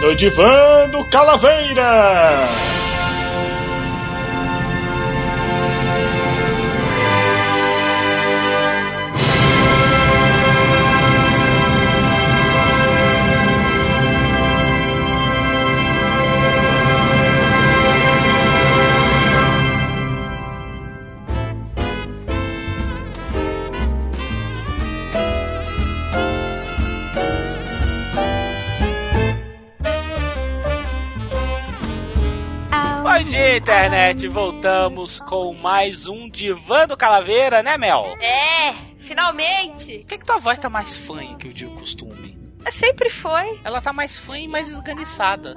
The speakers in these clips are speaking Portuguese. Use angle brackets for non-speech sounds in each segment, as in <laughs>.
no Divã do Calaveira. Internet! Voltamos com mais um Divã do Calaveira, né, Mel? É, finalmente. Por que, que tua voz tá mais fã que o de costume? Sempre foi. <laughs> Ela tá mais fã e mais esganiçada.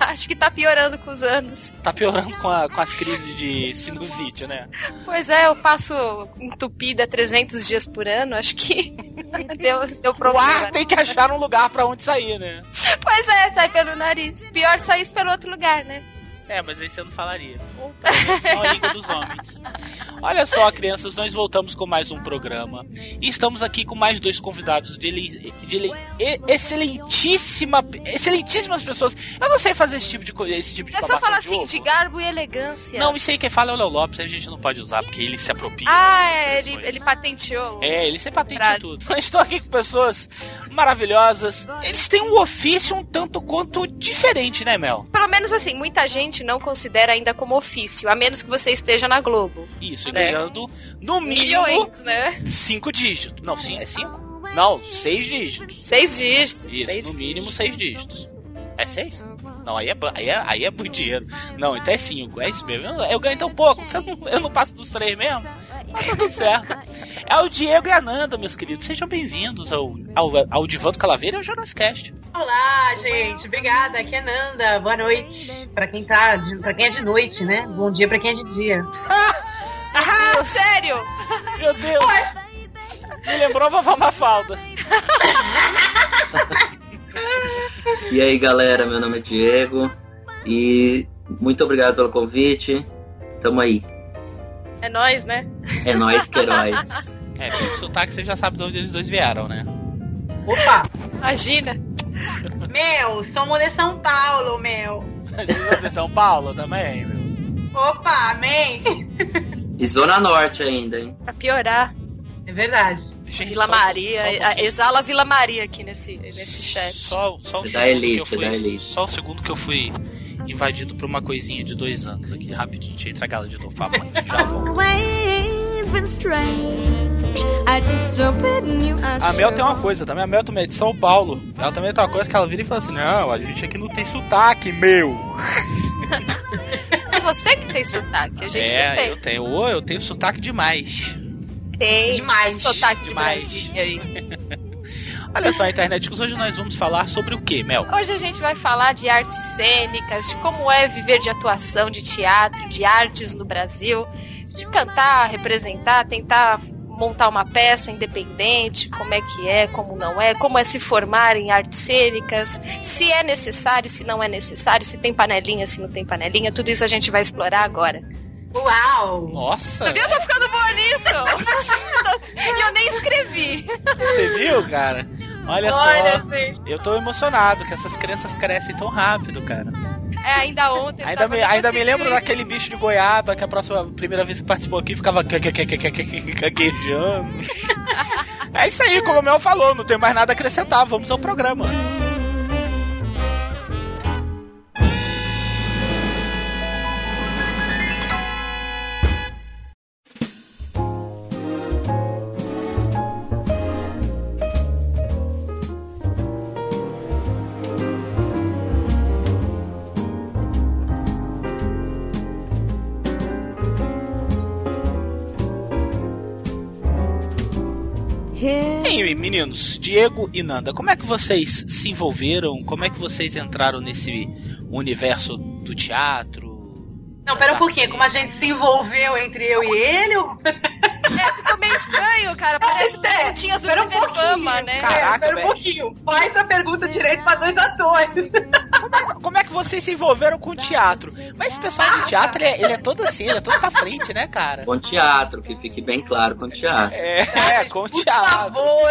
Acho que tá piorando com os anos. Tá piorando com, a- com as crises de sinusite, né? Pois é, eu passo entupida 300 dias por ano, acho que <laughs> deu, deu O problema. ar tem que achar um lugar pra onde sair, né? Pois é, sai pelo nariz. Pior sair pelo outro lugar, né? É, mas aí você não falaria. Ou menos não a língua dos homens. Olha só, crianças, nós voltamos com mais um programa. E estamos aqui com mais dois convidados de, ele- de ele- excelentíssima, excelentíssimas pessoas. Eu não sei fazer esse tipo de coisa, esse tipo de É só falar de assim, ovo. de garbo e elegância. Não, isso aí quem fala é o Léo Lopes, a gente não pode usar, porque ele se apropria. Ah, é, ele, ele patenteou. É, ele se patenteou Frase. tudo. <laughs> Eu Estou aqui com pessoas maravilhosas. Eles têm um ofício um tanto quanto diferente, né, Mel? Pelo menos assim, muita gente não considera ainda como ofício, a menos que você esteja na Globo. Isso, e Né? ganhando no mínimo Milhões, né? cinco dígitos. Não, sim, é cinco? Não, seis dígitos. Seis dígitos. Isso, seis no mínimo seis dígitos. É seis? Não, aí é, aí é, aí é muito dinheiro. Não, então é cinco, é isso mesmo. Eu, eu ganho tão pouco que eu não, eu não passo dos três mesmo. Mas tá tudo certo. É o Diego e a Nanda, meus queridos. Sejam bem-vindos ao, ao, ao Divã do Calaveira e ao Jonas Cast. Olá, gente. Obrigada. Aqui é Nanda. Boa noite. Pra quem tá, pra quem é de noite, né? Bom dia pra quem é de dia. <laughs> Ah, sério? Meu Deus! Me lembrou a vovó Mafalda. <laughs> E aí galera, meu nome é Diego e muito obrigado pelo convite. Tamo aí. É nós, né? É nóis, que heróis. É, pelo <laughs> sotaque você já sabe de onde eles dois vieram, né? Opa! Imagina. Meu, somos de São Paulo, meu. de São Paulo também, meu. Opa, amém. E Zona Norte ainda, hein? Pra piorar. É verdade. Gente, Vila só- Maria. só um exala Vila Maria aqui nesse, nesse chat. Só, só um Da segundo elite, que eu fui, da elite. Só um segundo que eu fui invadido por uma coisinha de dois anos aqui. Rapidinho, deixa eu entregar ela de novo pra mãe. Já volto. A Mel tem uma coisa também, a Mel também é de São Paulo. Ela também tem uma coisa que ela vira e fala assim: Não, a gente aqui não tem sotaque, meu. É você que tem sotaque, a gente não é, tem. eu tenho. Ô, eu tenho sotaque demais. Tem Demais. sotaque de Demais. Brasília aí. Olha só, internet, hoje nós vamos falar sobre o que, Mel? Hoje a gente vai falar de artes cênicas, de como é viver de atuação, de teatro, de artes no Brasil, de cantar, representar, tentar montar uma peça independente, como é que é, como não é, como é se formar em artes cênicas, se é necessário, se não é necessário, se tem panelinha, se não tem panelinha, tudo isso a gente vai explorar agora. Uau! Nossa, Você viu? Eu tô ficando boa nisso! <laughs> e eu nem escrevi. você viu, cara? Olha, Olha, só, eu tô emocionado que essas crianças crescem tão rápido, cara. É, ainda ontem. Ainda me, ainda me lembro daquele bicho de goiaba que a próxima primeira vez que participou aqui ficava gaguejando. <laughs> É isso aí, como o Mel falou, não tem mais nada a acrescentar, vamos ao programa. Bem, meninos, Diego e Nanda, como é que vocês se envolveram? Como é que vocês entraram nesse universo do teatro? Não, pera um pouquinho. Como a gente se envolveu entre eu e ele? <laughs> É, ficou meio estranho, cara. Parece perguntinhas do Pera um TV pouquinho. Fama, né? Caraca, É, pera um pouquinho. Faz a pergunta direito pra dois atores. Como é, como é que vocês se envolveram com o teatro? Mas esse pessoal de teatro, ele é, ele é todo assim, ele é todo pra frente, né, cara? Com teatro, que fique bem claro com teatro. É, é com o Por teatro. favor,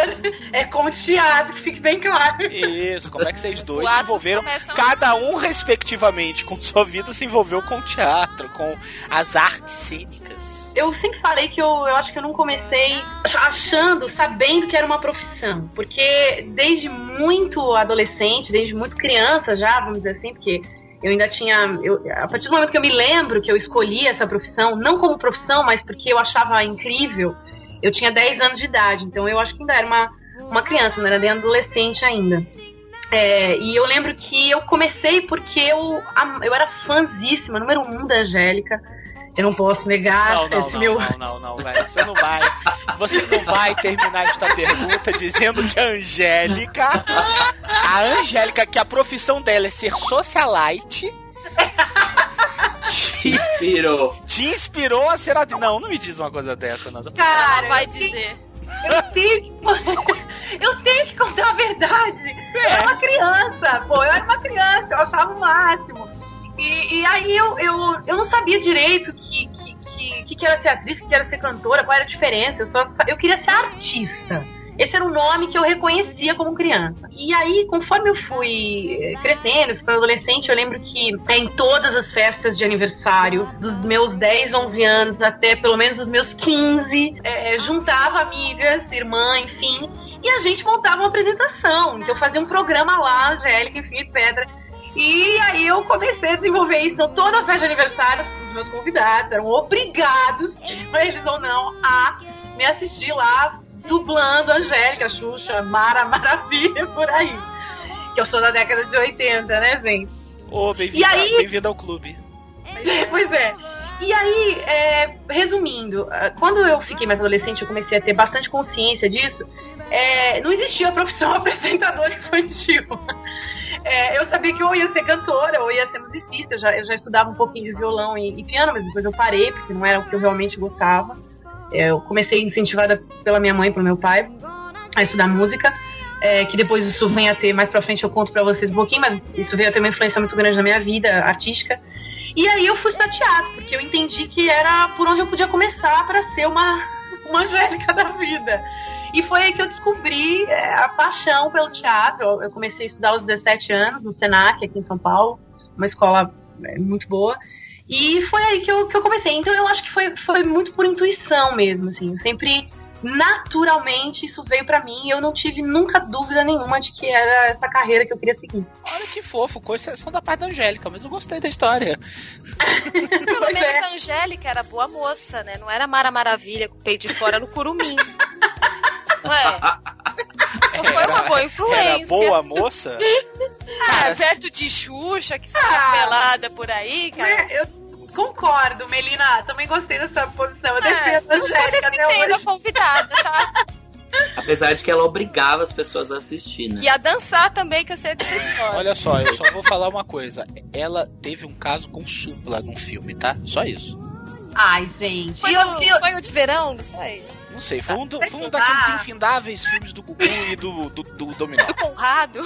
é com teatro, que fique bem claro. Isso, como é que vocês dois se envolveram, cada um respectivamente com sua vida, se envolveu com o teatro, com as artes cênicas. Eu sempre falei que eu, eu acho que eu não comecei achando, sabendo que era uma profissão. Porque desde muito adolescente, desde muito criança já, vamos dizer assim, porque eu ainda tinha. eu- a partir do momento que eu me lembro que eu escolhi essa profissão, não como profissão, mas porque eu achava incrível, eu tinha 10 anos de idade. Então eu acho que ainda era uma, uma criança, não era nem adolescente ainda. É, e eu lembro que eu comecei porque eu, eu era fãzíssima, número um da Angélica. Eu não posso negar Não, não, esse não, meu. não, não, não, velho. Você não vai. Você não vai terminar esta pergunta dizendo que a Angélica. A Angélica, que a profissão dela é ser socialite. Te, Inspirou. te inspirou a ser. a- Não, não me diz uma coisa dessa, Nanda. Cara, vai dizer. Eu tenho, que, eu tenho que contar a verdade. Eu era uma criança, pô, eu era uma criança, eu achava o máximo. E, e aí eu, eu, eu não sabia direito que, que, que, que, que era ser atriz, que era ser cantora, qual era a diferença. Eu, só, eu queria ser artista. Esse era o nome que eu reconhecia como criança. E aí, conforme eu fui eh, crescendo, fui adolescente, eu lembro que eh, em todas as festas de aniversário, dos meus 10, 11 anos até pelo menos os meus 15, eh, juntava amigas, irmã, enfim, e a gente montava uma apresentação. Então eu fazia um programa lá, Angélica, enfim, etc. E aí eu comecei a desenvolver isso. Então toda festa de aniversário, os meus convidados eram obrigados, eles ou não, a me assistir lá dublando Angélica, Xuxa, Mara Maravilha, por aí. Que eu sou da década de 80, né, gente? Ô, E bem-vindo aí- bem-vindo ao clube. pois é. E aí, é, resumindo, ah, quando eu fiquei mais adolescente, eu comecei a ter bastante consciência disso. é, não existia a profissão <laughs> apresentadora infantil. É, eu sabia que eu ia ser cantora, ou ia ser musicista. Eu já, eu já estudava um pouquinho de violão e, e piano, mas depois eu parei, porque não era o que eu realmente gostava. É, eu comecei incentivada pela minha mãe e pelo meu pai a estudar música. é, que depois isso vem a ter, mais pra frente eu conto pra vocês um pouquinho, mas isso veio a ter uma influência muito grande na minha vida artística. E aí eu fui estudar teatro, porque eu entendi que era por onde eu podia começar para ser uma, uma <laughs> Angélica da vida. E foi aí que eu descobri é, a paixão pelo teatro. Eu- comecei a estudar aos 17 anos no Senac, aqui em São Paulo, uma escola é, muito boa. E foi aí que eu, que eu comecei. Então eu acho que foi, foi muito por intuição mesmo, assim. Eu sempre, naturalmente, isso veio pra mim e eu não tive nunca dúvida nenhuma de que era essa carreira que eu queria seguir. Olha que fofo, com exceção da parte da Angélica, mas eu gostei da história. <laughs> Pelo menos é. a Angélica era boa moça, né? Não era Mara Maravilha com o peito de fora no curumim. <laughs> Não é? Não foi uma boa influência. Era boa moça? Ah, perto de Xuxa, que está Ah. pelada por aí, cara. É, eu concordo, Melina. Também gostei da sua posição. Eu É, defendo a não estou Angélica até a convidada, tá? Apesar de que ela obrigava as pessoas a assistir, né? E a dançar também, que eu sei dessa história. Olha só, eu só vou falar uma coisa. Ela teve um caso com supla num filme, tá? Só isso. Ai, gente. Foi E eu, no eu, sonho de verão, não foi? Não sei, foi um, do- foi um daqueles infindáveis filmes do Gugu e do, do, do Dominó. Do <laughs> Conrado.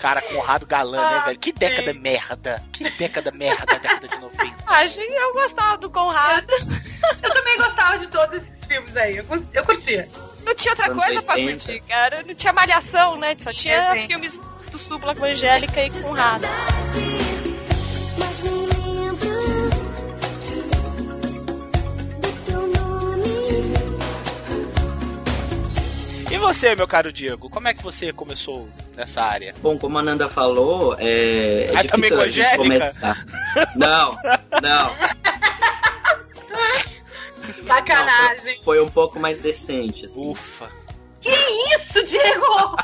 Cara, Conrado Galã, né, Ah, velho? Que década merda. Que década merda, década de 90. Ah, gente, eu gostava do Conrado. eu também gostava de todos esses filmes aí. Eu, eu curtia. Não tinha outra coisa pra 80. curtir, cara. Não tinha malhação, né? Só tinha Desenho. filmes do Supla com Angélica e Conrado. Você, meu caro Diego, como é que você começou nessa área? Bom, como a Nanda falou, é, é Ah, também difícil com a gente começar. Não, não. Sacanagem. Foi um pouco mais decente, assim. Ufa. Que isso, Diego?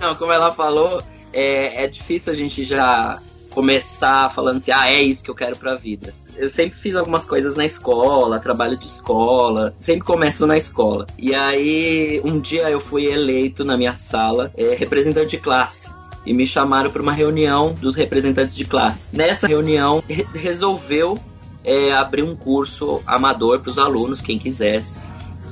Não, como ela falou, é, é difícil a gente já começar falando assim, ah, é isso que eu quero pra vida. Eu sempre fiz algumas coisas na escola, trabalho de escola, sempre começo na escola. E aí, um dia eu fui eleito na minha sala é, representante de classe. E me chamaram para uma reunião dos representantes de classe. Nessa reunião, re- resolveu é, abrir um curso amador para os alunos, quem quisesse,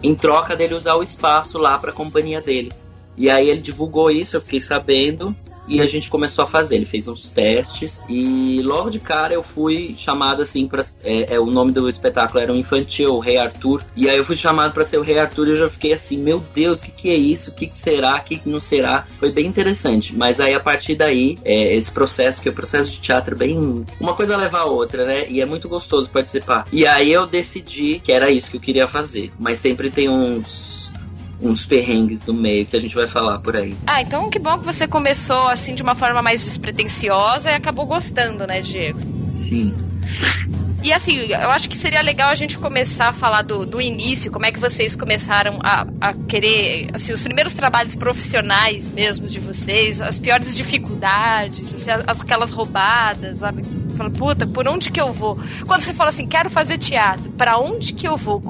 em troca dele usar o espaço lá para a companhia dele. E aí ele divulgou isso, eu fiquei sabendo. E a gente começou a fazer. Ele fez uns testes e logo de cara eu fui chamado assim para é, é, o nome do espetáculo era um infantil, o Rei Arthur. E aí eu fui chamado para ser o Rei Arthur e eu já fiquei assim, meu Deus, o que, que é isso? O que, que será? O que, que não será? Foi bem interessante. Mas aí a partir daí, é, esse processo, que é o processo de teatro é bem. Uma coisa leva a outra, né? E é muito gostoso participar. E aí eu decidi que era isso que eu queria fazer. Mas sempre tem uns uns perrengues no meio que a gente vai falar por aí. Ah, então que bom que você começou assim de uma forma mais despretensiosa e acabou gostando, né, Diego? Sim. E assim, eu acho que seria legal a gente começar a falar do, do início, como é que vocês começaram a, a querer, assim, os primeiros trabalhos profissionais mesmo de vocês, as piores dificuldades, assim, as, aquelas roubadas, sabe? Fala, puta, por onde que eu vou? Quando você fala assim, quero fazer teatro, para onde que eu vou?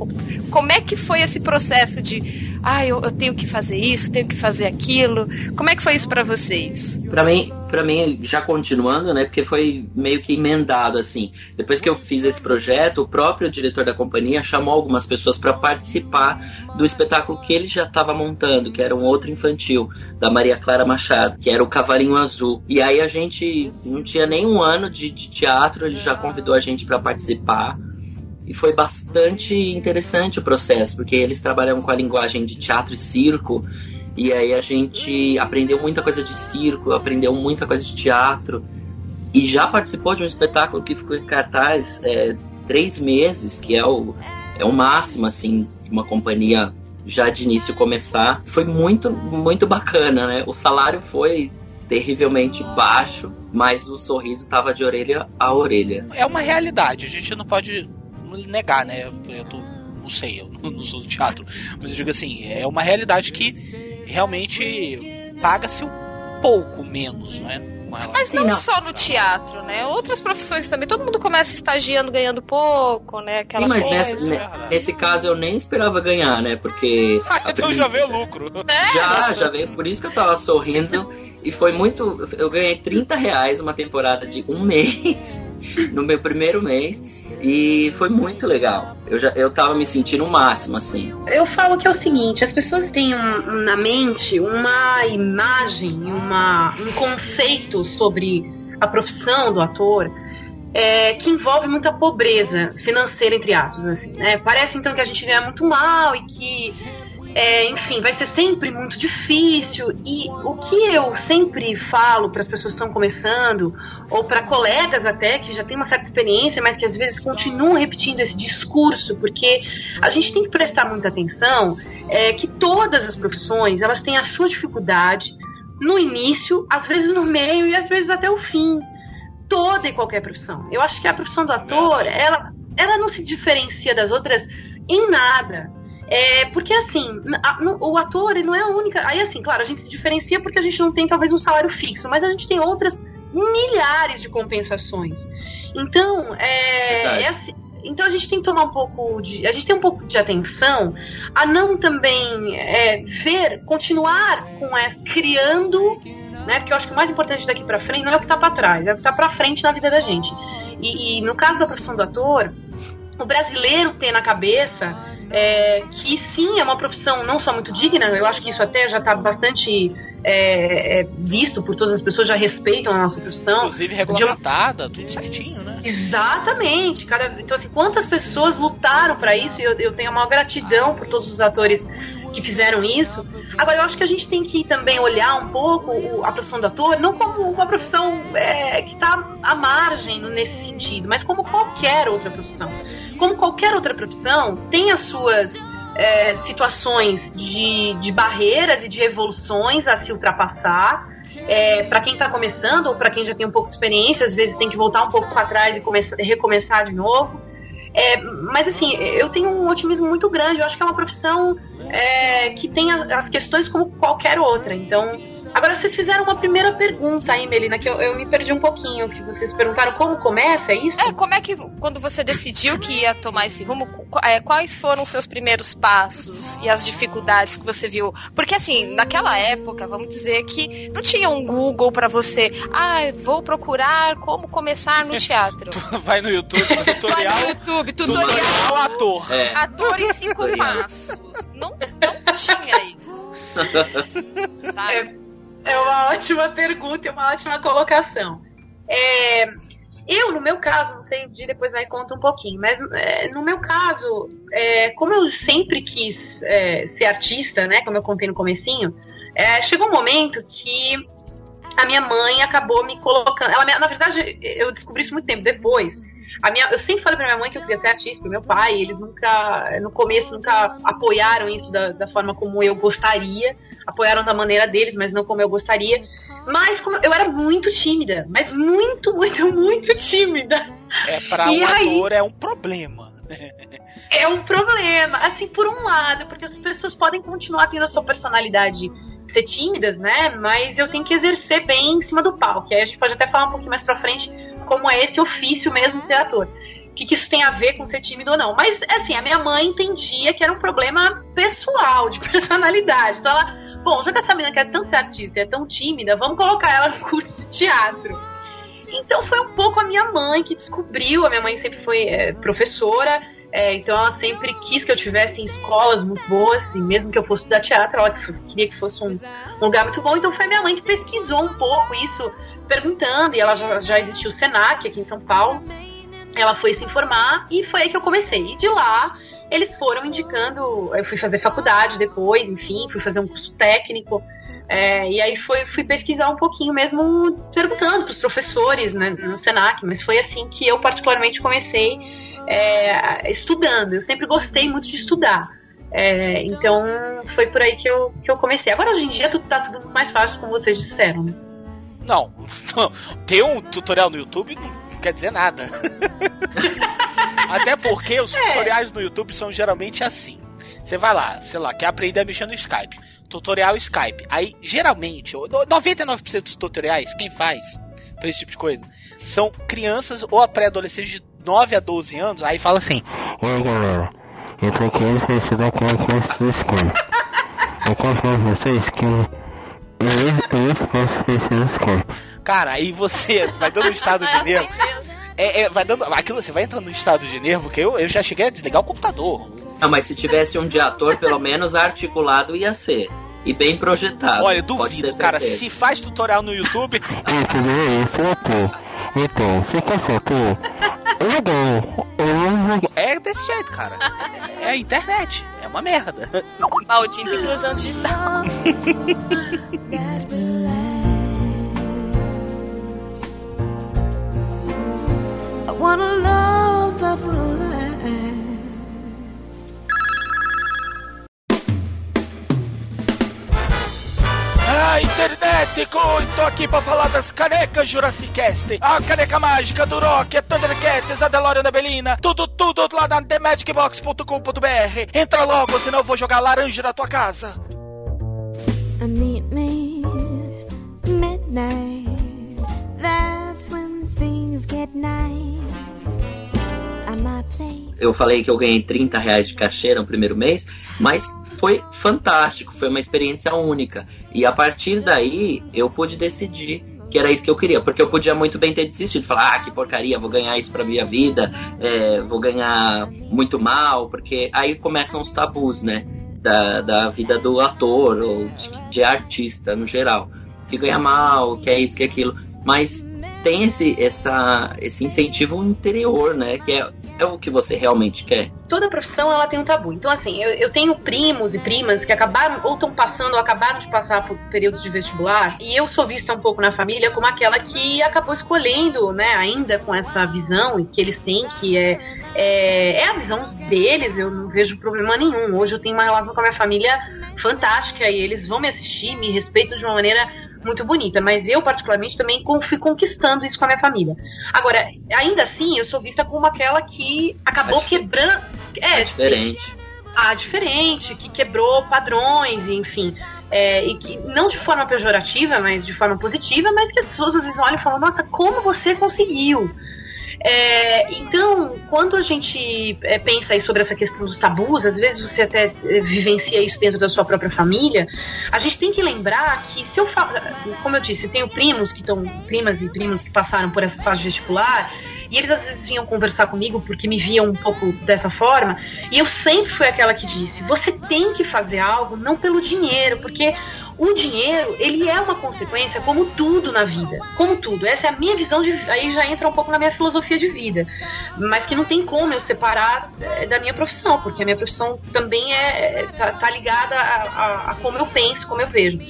Como é que foi esse processo de ah, eu, eu, tenho que fazer isso, tenho que fazer aquilo. Como é que foi isso para vocês? Para mim, para mim, já continuando, né? Porque foi meio que emendado assim. Depois que eu fiz esse projeto, o próprio diretor da companhia chamou algumas pessoas para participar do espetáculo que ele já estava montando, que era um outro infantil da Maria Clara Machado, que era o Cavalinho Azul. E aí a gente não tinha nem um ano de, de teatro, ele já convidou a gente para participar. E foi bastante interessante o processo, porque eles trabalham com a linguagem de teatro e circo. E aí a gente aprendeu muita coisa de circo, aprendeu muita coisa de teatro. E já participou de um espetáculo que ficou em cartaz é, três meses, que é o, é o máximo, assim, uma companhia já de início começar. Foi muito, muito bacana, né? O salário foi terrivelmente baixo, mas o sorriso estava de orelha a orelha. É uma realidade, a gente não pode negar, né? Eu tô, não sei, eu não sou do teatro, mas eu digo assim, é uma realidade que realmente paga-se um pouco menos, né? Mas não, não, só no teatro, né? Outras profissões também. Todo mundo começa estagiando ganhando pouco, né? Aquela Sim, mas nessa, nesse caso eu nem esperava ganhar, né? Porque. <laughs> Ah, então já veio lucro. É. Já, já veio. Por isso que eu tava sorrindo. E foi muito. Eu ganhei 30 reais uma temporada de um mês, <laughs> no meu primeiro mês. E foi muito legal. Eu já eu tava me sentindo o máximo, assim. Eu falo que é o seguinte, as pessoas têm um, na mente uma imagem, uma, um conceito sobre a profissão do ator é, que envolve muita pobreza financeira, entre aspas, assim, né? Parece então que a gente ganha muito mal e que é, enfim, vai ser sempre muito difícil. E o que eu sempre falo para as pessoas que estão começando, ou para colegas até que já têm uma certa experiência, mas que às vezes continuam repetindo esse discurso, porque a gente tem que prestar muita atenção é, que todas as profissões elas têm a sua dificuldade no início, às vezes no meio e às vezes até o fim. Toda e qualquer profissão. Eu acho que a profissão do ator, ela, ela não se diferencia das outras em nada. É, porque assim, a, no, o ator ele não é a única. Aí assim, claro, a gente se diferencia porque a gente não tem talvez um salário fixo, mas a gente tem outras milhares de compensações. Então, é, é assim, então a gente tem que tomar um pouco de. A gente tem um pouco de atenção a não também é, ver, continuar com essa, criando, né? Porque eu acho que o mais importante daqui para frente não é o que tá para trás, é o que tá para frente na vida da gente. E, e no caso da profissão do ator, o brasileiro tem na cabeça é, que sim, é uma profissão não só muito digna, eu acho que isso até já está bastante é, é, visto por todas as pessoas, já respeitam a nossa profissão. Inclusive regulamentada, tudo certinho, né? Exatamente. Cada, então, assim, quantas pessoas lutaram para isso? E eu, eu tenho uma gratidão por todos os atores que fizeram isso. Agora, eu acho que a gente tem que também olhar um pouco a profissão do ator, não como uma profissão é, que está à margem nesse sentido, mas como qualquer outra profissão como qualquer outra profissão, tem as suas é, situações de, de barreiras e de evoluções a se ultrapassar. É, para quem está começando ou para quem já tem um pouco de experiência, às vezes tem que voltar um pouco para trás e começar, recomeçar de novo. É, mas assim, eu tenho um otimismo muito grande. Eu acho que é uma profissão é, que tem as questões como qualquer outra. Então, Agora, vocês fizeram uma primeira pergunta aí, Melina, que eu, eu me perdi um pouquinho, que vocês perguntaram como começa, é isso? É, como é que, quando você decidiu que ia tomar esse rumo, é, quais foram os seus primeiros passos e as dificuldades que você viu? Porque, assim, naquela época, vamos dizer que não tinha um Google para você, ah, vou procurar como começar no teatro. <laughs> Vai no YouTube, tutorial. <laughs> Vai no YouTube, tutorial. tutorial ator. É. Ator em cinco passos. Não, não tinha isso. <laughs> Sabe? É uma <laughs> ótima pergunta e uma ótima colocação. É, eu, no meu caso, não sei, de depois vai conta um pouquinho, mas é, no meu caso, é, como eu sempre quis é, ser artista, né, como eu contei no comecinho, é, chegou um momento que a minha mãe acabou me colocando. Ela, na verdade, eu descobri isso muito tempo depois. A minha, eu sempre falei pra minha mãe que eu queria ser artista, meu pai, eles nunca, no começo, nunca apoiaram isso da, da forma como eu gostaria. Apoiaram da maneira deles, mas não como eu gostaria. Mas como, eu era muito tímida, mas muito, muito, muito tímida. É, pra E um aí? ator é um problema. É um problema, assim, por um lado, porque as pessoas podem continuar tendo a sua personalidade ser tímidas, né? Mas eu tenho que exercer bem em cima do palco. Aí a gente pode até falar um pouquinho mais pra frente como é esse ofício mesmo de ser ator. O que, que isso tem a ver com ser tímido ou não. Mas, assim, a minha mãe entendia que era um problema pessoal, de <laughs> personalidade. Então ela, bom, já que essa menina quer tanto ser artista e é tão tímida, vamos colocar ela no curso de teatro. Então foi um pouco a minha mãe que descobriu. A minha mãe sempre foi é, professora, é, então ela sempre quis que eu tivesse em escolas muito boas, e mesmo que eu fosse estudar teatro, ela que- queria que fosse um, um lugar muito bom. Então foi a minha mãe que pesquisou um pouco isso, perguntando, e ela já, já existiu o Senac aqui em São Paulo. Ela foi se informar e foi aí que eu comecei. E de lá eles foram indicando, eu fui fazer faculdade depois, enfim, fui fazer um curso técnico. é, e aí foi, fui pesquisar um pouquinho mesmo, perguntando para os professores né, no Senac, mas foi assim que eu particularmente comecei é, estudando. Eu sempre gostei muito de estudar. É, então foi por aí que eu, que eu comecei. Agora hoje em dia tudo tá tudo mais fácil, como vocês disseram, né? Não, <laughs> ter um tutorial no YouTube não quer dizer nada. <laughs> Até porque os tutoriais no YouTube são geralmente assim. Você vai lá, sei lá, quer aprender a mexer no Skype. Tutorial Skype. Aí, geralmente, o- 99% dos tutoriais, quem faz pra esse tipo de coisa, são crianças ou pré-adolescentes de 9 a 12 anos. Aí fala assim: Oi galera, eu tô pra ensinar como é que faz essa escola. Eu quero falar pra vocês que eu, eu, eu faço essa escola. Cara, aí você vai um estado de Assim nervo. É, é, vai dando. Aquilo, você vai entrando no estado de nervo que eu, eu já cheguei a desligar o computador. Não, mas se tivesse um de ator, pelo menos articulado ia ser. E bem projetado. Olha, duvido, cara. Se faz tutorial no YouTube. Então? <laughs> É. Eu vou é desse jeito, cara. É a internet. É uma merda. Maldita inclusão digital. <laughs> want a love that will last. Ah, internet, tô aqui pra falar das canecas Jurassic Cast. A caneca mágica do Rock, a Thundercats, a DeLorean da Belina. Tudo, tudo lá na TheMagicBox.com.br. Entra logo, senão eu vou jogar laranja na tua casa. Meet me midnight. That's when things get nice. Eu falei que eu ganhei 30 reais de cachê no primeiro mês, mas foi fantástico, foi uma experiência única. E a partir daí eu pude decidir que era isso que eu queria, porque eu podia muito bem ter desistido, falar, ah, que porcaria, vou ganhar isso pra minha vida, é, vou ganhar muito mal, porque aí começam os tabus, né, da, da vida do ator ou de, de artista no geral, que ganha mal, que é isso, que é aquilo, mas tem esse, essa, esse incentivo interior, né, que é, é o que você realmente quer. toda profissão ela tem um tabu. Então, assim, eu, eu tenho primos e primas que acabaram, ou estão passando, ou acabaram de passar por períodos de vestibular, e eu sou vista um pouco na família como aquela que acabou escolhendo, né, ainda com essa visão que eles têm, que é, é, é a visão deles, eu não vejo problema nenhum. Hoje eu tenho uma relação com a minha família fantástica, e eles vão me assistir, me respeitam de uma maneira muito bonita, mas eu particularmente também fui conquistando isso com a minha família. Agora, ainda assim, eu sou vista como aquela que acabou Acho- quebrando. É, Diferente. a diferente, que quebrou padrões, enfim. É, e que não de forma pejorativa, mas de forma positiva, mas que as pessoas às vezes olham e falam, nossa, como você conseguiu? É, então, quando a gente é, pensa aí sobre essa questão dos tabus, às vezes você até é, vivencia isso dentro da sua própria família, a gente tem que lembrar que se eu falo, como eu disse, eu tenho primos que estão, primas e primos que passaram por essa fase vestibular, E eles às vezes vinham conversar comigo porque me viam um pouco dessa forma. E eu sempre fui aquela que disse: você tem que fazer algo não pelo dinheiro, porque o dinheiro, ele é uma consequência, como tudo na vida. Como tudo. Essa é a minha visão de. Aí já entra um pouco na minha filosofia de vida. Mas que não tem como eu separar é, da minha profissão, porque a minha profissão também é. tá, tá ligada a, a, a como eu penso, como eu vejo.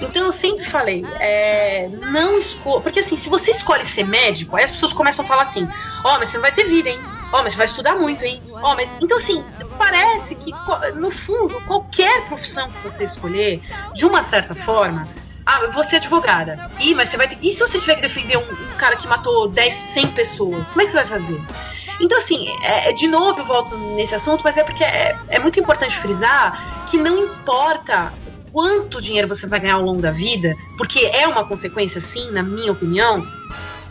Então eu sempre falei, é, não escolha. Porque assim, se você escolhe ser médico, aí as pessoas começam a falar assim, ó, oh, mas você não vai ter vida, hein? Ó, oh, mas vai estudar muito, hein? Ó, oh, mas. Então assim, parece que, no fundo, qualquer profissão que você escolher, de uma certa forma, ah, você é advogada. Ih, mas você vai ter. E se você tiver que defender um, um cara que matou 10, 100 pessoas? Como é que você vai fazer? Então, assim, é, de novo eu volto nesse assunto, mas é porque é, é muito importante frisar que não importa quanto dinheiro você vai ganhar ao longo da vida, porque é uma consequência, sim, na minha opinião,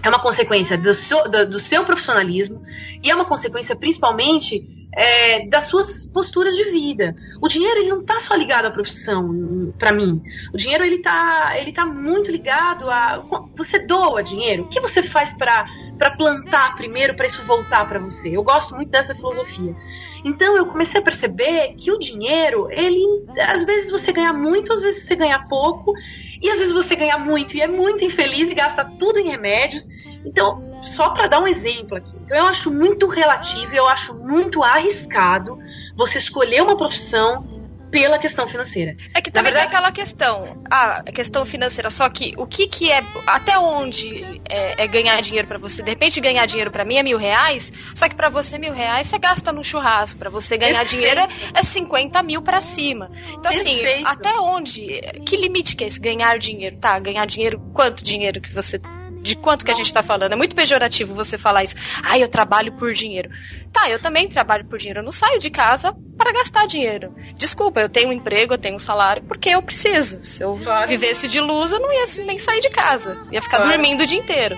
é uma consequência do seu, do, do seu profissionalismo e é uma consequência principalmente é, das suas posturas de vida. O dinheiro ele não está só ligado à profissão, para mim. O dinheiro ele tá, ele tá muito ligado a você doa dinheiro. O que você faz para para plantar primeiro para isso voltar para você? Eu gosto muito dessa filosofia. Então eu comecei a perceber que o dinheiro, ele às vezes você ganha muito, às vezes você ganha pouco, e às vezes você ganha muito e é muito infeliz e gasta tudo em remédios. Então, só para dar um exemplo aqui, eu acho muito relativo, eu acho muito arriscado você escolher uma profissão pela questão financeira. É que também verdade... tem aquela questão, a questão financeira, só que o que que é, até onde é, é ganhar dinheiro para você? De repente ganhar dinheiro para mim é mil reais, só que para você mil reais você gasta no churrasco, para você ganhar Perfeito. dinheiro é 50 mil para cima. Então assim, Perfeito. até onde, que limite que é esse ganhar dinheiro? Tá, ganhar dinheiro, quanto dinheiro que você de quanto que a gente está falando. É muito pejorativo você falar isso. Ah, eu trabalho por dinheiro. Tá, eu também trabalho por dinheiro. Eu não saio de casa para gastar dinheiro. Desculpa, eu tenho um emprego, eu tenho um salário, porque eu preciso. Se eu claro. vivesse de luz, eu não ia nem sair de casa. Ia ficar claro. dormindo o dia inteiro.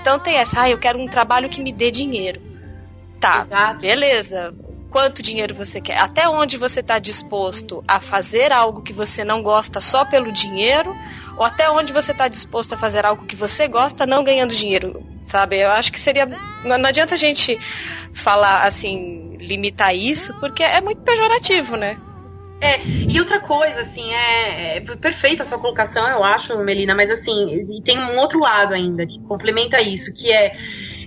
Então tem essa, ah, eu quero um trabalho que me dê dinheiro. Tá, Exato. beleza quanto dinheiro você quer, até onde você está disposto a fazer algo que você não gosta só pelo dinheiro, ou até onde você está disposto a fazer algo que você gosta não ganhando dinheiro, sabe? Eu acho que seria. Não, adianta a gente falar assim, limitar isso, porque é muito pejorativo, né? É, e outra coisa, assim, é, é, perfeita a sua colocação, eu acho, Melina, mas assim, tem um outro lado ainda que complementa isso, que é,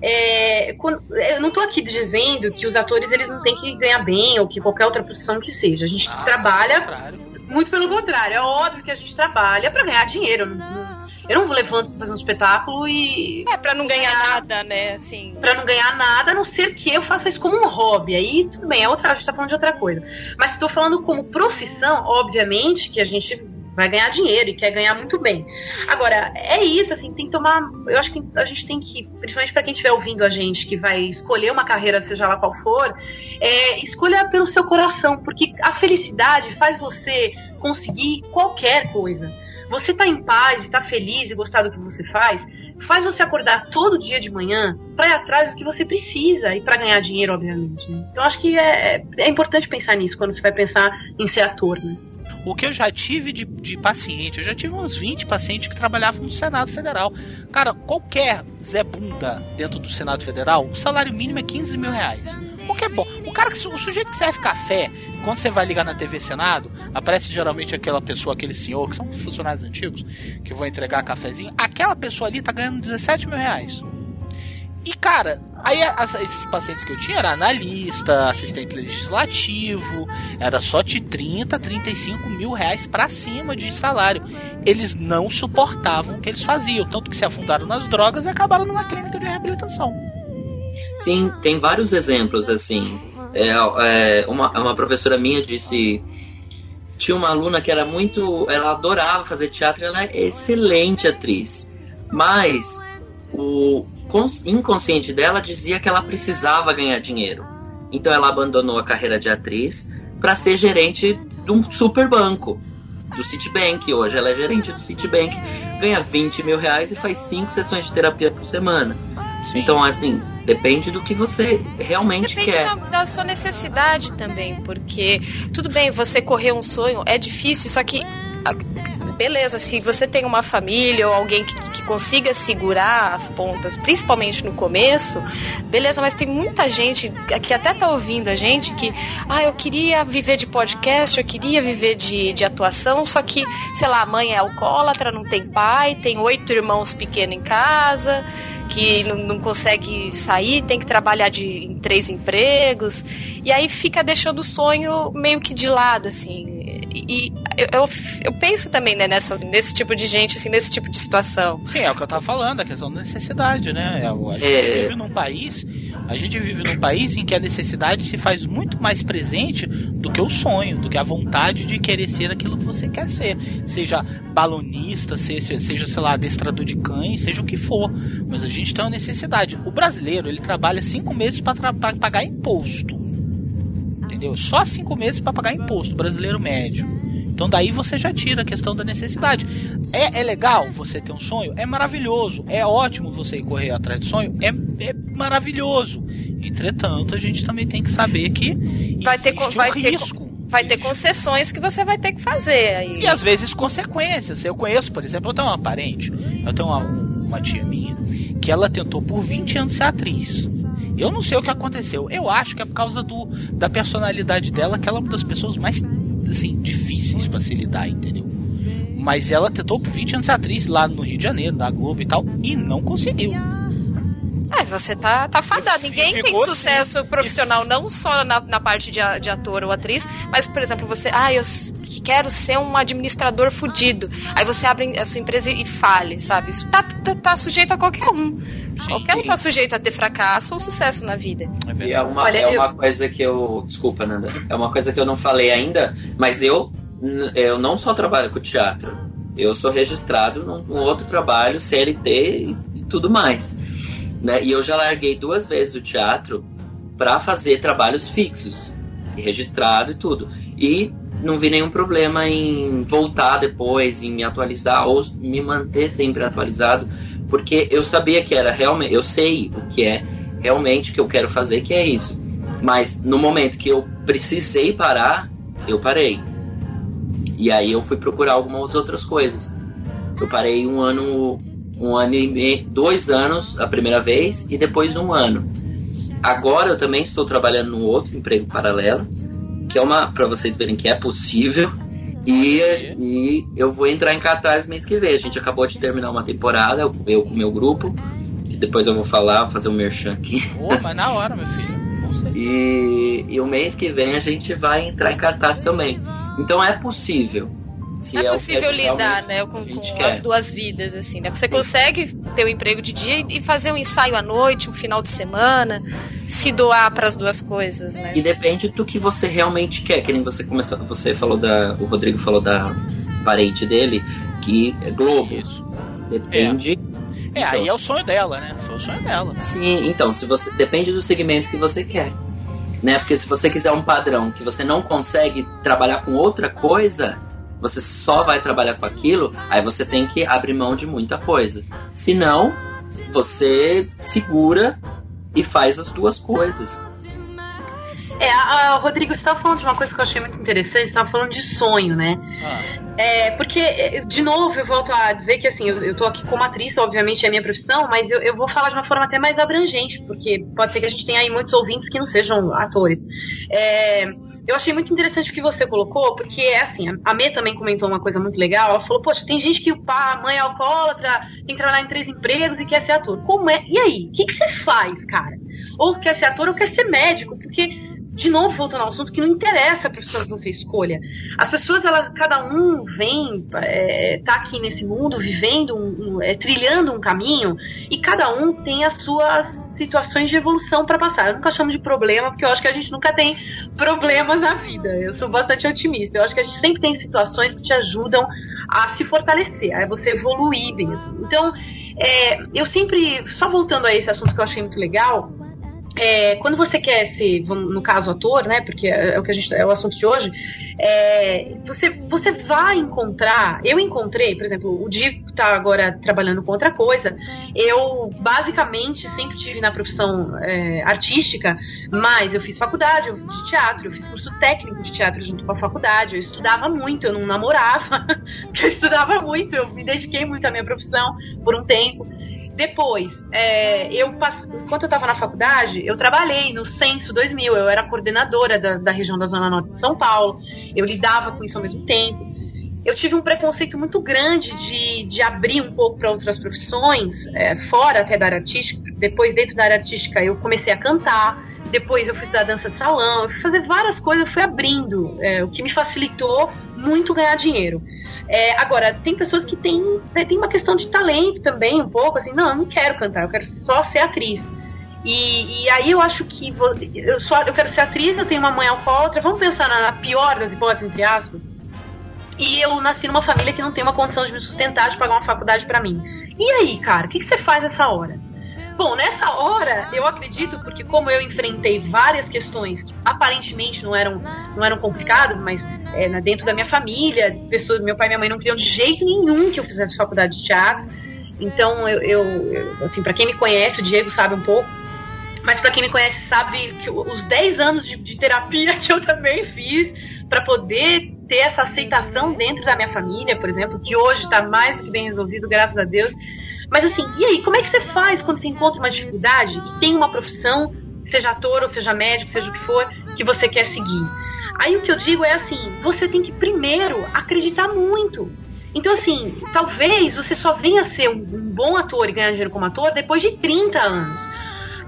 é quando, eu não estou aqui dizendo que os atores eles não têm que ganhar bem ou que qualquer outra profissão que seja. A gente ah, trabalha muito pelo contrário, é óbvio que a gente trabalha para ganhar dinheiro. eu não vou levanto pra fazer um espetáculo e. É, pra não ganhar nada, né? Assim. Pra não ganhar nada, a não ser que eu faça isso como um hobby. Aí tudo bem, é outra, a gente tá falando de outra coisa. Mas estou falando como profissão, obviamente, que a gente vai ganhar dinheiro e quer ganhar muito bem. Agora, é isso, assim, tem que tomar. Eu acho que a gente tem que, principalmente para quem estiver ouvindo a gente, que vai escolher uma carreira, seja lá qual for, é, escolha pelo seu coração, porque a felicidade faz você conseguir qualquer coisa. Você tá em paz, tá feliz e gostar do que você faz, faz você acordar todo dia de manhã para ir atrás do que você precisa e para ganhar dinheiro, obviamente. Né? Então acho que é, é importante pensar nisso quando você vai pensar em ser ator, né? O que eu já tive de, de paciente, eu já tive uns 20 pacientes que trabalhavam no Senado Federal. Cara, qualquer Zé Bunda dentro do Senado Federal, o salário mínimo é 15 mil reais. O que é bom. O cara que o sujeito que serve café, quando você vai ligar na TV Senado, aparece geralmente aquela pessoa, aquele senhor, que são funcionários antigos, que vão entregar cafezinho. Aquela pessoa ali tá ganhando 17 mil reais. E cara, aí esses pacientes que eu tinha era analista, assistente legislativo, era só de 30, 35 mil reais para cima de salário. Eles não suportavam o que eles faziam, tanto que se afundaram nas drogas e acabaram numa clínica de reabilitação. Sim, tem vários exemplos assim. É, é, uma, uma professora minha disse tinha uma aluna que era muito. Ela adorava fazer teatro, ela é excelente atriz. Mas o inconsciente dela dizia que ela precisava ganhar dinheiro. Então ela abandonou a carreira de atriz para ser gerente de um super banco, do Citibank. Hoje ela é gerente do Citibank, ganha 20 mil reais e faz cinco sessões de terapia por semana. Sim. Então, assim, depende do que você realmente depende quer. Depende da, da, sua necessidade também, porque tudo bem, você correr um sonho é difícil, só que beleza, se você tem uma família ou alguém que, que consiga segurar as pontas, principalmente no começo, beleza, mas tem muita gente que até tá ouvindo a gente que, ah, eu queria viver de podcast, eu queria viver de, de atuação, só que, sei lá, a mãe é alcoólatra, não tem pai, tem oito irmãos pequenos em casa que não, não, consegue sair, tem que trabalhar de, em três empregos, e aí fica deixando o sonho meio que de lado, assim. E eu, eu, eu penso também né, nessa, nesse tipo de gente, assim, nesse tipo de situação. Sim, é o que eu tava falando, a questão da necessidade, né? A gente É. vive num país. A gente vive num país em que a necessidade se faz muito mais presente do que o sonho, do que a vontade de querer ser aquilo que você quer ser. Seja balonista, seja, seja sei lá, adestrador de cães, seja o que for. Mas a gente tem uma necessidade. O brasileiro, ele trabalha cinco meses para pagar imposto. Entendeu? Só cinco meses para pagar imposto, brasileiro médio. Então daí você já tira a questão da necessidade. É, é legal você ter um sonho? É maravilhoso. É ótimo você ir correr atrás do sonho? É, é maravilhoso. Entretanto, a gente também tem que saber que Vai ter, existe vai, um ter, risco. vai ter concessões que você vai ter que fazer. Aí. E às vezes consequências. Eu conheço, por exemplo, eu tenho uma parente, eu tenho uma, uma tia minha, que ela tentou por 20 anos ser atriz. Eu não sei o que aconteceu. Eu acho que é por causa do, da personalidade dela, que ela é uma das pessoas mais assim, difíceis pra se lidar, entendeu? Mas ela tentou por 20 anos ser atriz lá no Rio de Janeiro, na Globo e tal, e não conseguiu. Ah, você tá, tá fadado. Ninguém tem Ficou sucesso assim. profissional, não só na, na parte de, de ator ou atriz, mas, por exemplo, você, ah, eu quero ser um administrador fudido. Aí você abre a sua empresa e fale, sabe? Isso tá, tá, tá sujeito a qualquer um. qualquer um sim. tá sujeito a ter fracasso ou sucesso na vida. É E é uma, Olha, é eu- uma coisa que eu. Desculpa, Nanda. É uma coisa que eu não falei ainda, mas eu, eu não só trabalho com teatro. Eu sou registrado num, num outro trabalho, CLT e tudo mais. Né? E eu já larguei duas vezes o teatro para fazer trabalhos fixos, registrado e tudo. E não vi nenhum problema em voltar depois, em me atualizar ou me manter sempre atualizado, porque eu sabia que era realmente, eu sei o que é realmente que eu quero fazer, que é isso. Mas no momento que eu precisei parar, eu parei. E aí eu fui procurar algumas outras coisas. Eu parei um ano, um ano e meio, dois anos a primeira vez e depois um ano. Agora eu também estou trabalhando num outro emprego paralelo, que é uma para vocês verem que é possível. E, e eu vou entrar em cartaz mês que vem. A gente acabou de terminar uma temporada, eu, eu com o meu grupo, que depois eu vou falar, fazer um merchan aqui. Pô, mas na hora, meu filho. E, e o mês que vem a gente vai entrar em cartaz também. Então é possível. Se é o que possível lidar, né, com, com as duas vidas, assim, né? Você Sim. consegue ter o emprego de dia e fazer um ensaio à noite, um final de semana, se doar para as duas coisas, né? E depende do que você realmente quer. Que nem você começou, você falou da. O Rodrigo falou da parente dele, que é Globo. Isso. Depende. É, aí é Então, o sonho dela, né? Foi o sonho dela. Sim, então, se você. Depende do segmento que você quer. Né? Porque se você quiser um padrão que você não consegue trabalhar com outra coisa, você só vai trabalhar com aquilo, aí você tem que abrir mão de muita coisa. Se não, você segura e faz as duas coisas. É, a, a- Rodrigo, você estava falando de uma coisa que eu achei muito interessante, você estava falando de sonho, né? Ah, É, porque, é, de novo, eu volto a dizer que assim, eu, eu tô aqui como atriz, obviamente é a minha profissão, mas eu, eu vou falar de uma forma até mais abrangente, porque pode ser que a gente tenha aí muitos ouvintes que não sejam atores. É, eu achei muito interessante o que você colocou, porque é assim, a- Mê também comentou uma coisa muito legal, ela falou, poxa, tem gente que o pai, a mãe é alcoólatra, tem que trabalhar em três empregos e quer ser ator. Como é? E aí? O que, que você faz, cara? Ou quer ser ator ou quer ser médico, porque de novo, voltando ao assunto, que não interessa a profissão que você escolha. As pessoas, elas, cada um vem, é, tá aqui nesse mundo, vivendo, um, um, é, trilhando um caminho, e cada um tem as suas situações de evolução para passar. Eu nunca chamo de problema, porque eu acho que a gente nunca tem problemas na vida. Eu sou bastante otimista. Eu acho que a gente sempre tem situações que te ajudam a se fortalecer, a você evoluir mesmo. Então, é, eu sempre, só voltando a esse assunto que eu achei muito legal, é, quando você quer ser, no caso, ator, né? Porque é, é o que a gente é o assunto de hoje. é, você, você vai encontrar. Eu encontrei, por exemplo, o Diego está agora trabalhando com outra coisa. Eu basicamente sempre tive na profissão é, artística, mas eu fiz faculdade de teatro, eu fiz curso técnico de teatro junto com a faculdade. Eu estudava muito, eu não namorava, <laughs> porque eu estudava muito, eu me dediquei muito à minha profissão por um tempo. Depois, é, eu enquanto eu estava na faculdade, eu trabalhei no Censo 2000, eu era coordenadora da, da região da Zona Norte de São Paulo, eu lidava com isso ao mesmo tempo. Eu tive um preconceito muito grande de, de abrir um pouco para outras profissões, é, fora até da área artística. Depois, dentro da área artística, eu comecei a cantar, depois eu fui estudar dança de salão, eu fui fazer várias coisas, eu fui abrindo, é, o que me facilitou muito ganhar dinheiro. É, agora, tem pessoas que têm, né, tem uma questão de talento também, um pouco, assim, não, eu não quero cantar, eu quero só ser atriz. E, e aí eu acho que vo- eu, só, eu quero ser atriz, eu tenho uma mãe alcoólatra, vamos pensar na, na pior das hipóteses, entre aspas. E eu nasci numa família que não tem uma condição de me sustentar, de pagar uma faculdade pra mim. E aí, cara, o que, que você faz nessa hora? Bom, nessa hora, eu acredito, porque como eu enfrentei várias questões que aparentemente não eram, não eram complicadas, mas é, dentro da minha família, pessoas, meu pai e minha mãe não queriam de jeito nenhum que eu fizesse faculdade de teatro. Então, eu, eu, eu assim, para quem me conhece, o Diego sabe um pouco, mas para quem me conhece sabe que os 10 anos de, de terapia <laughs> que eu também fiz para poder ter essa aceitação dentro da minha família, por exemplo, que hoje está mais que bem resolvido, graças a Deus. Mas assim, e aí, como é que você faz quando você encontra uma dificuldade e tem uma profissão, seja ator ou seja médico, seja o que for, que você quer seguir? Aí o que eu digo é assim, você tem que primeiro acreditar muito. Então, assim, talvez você só venha a ser um, bom ator e ganhar dinheiro como ator depois de 30 anos.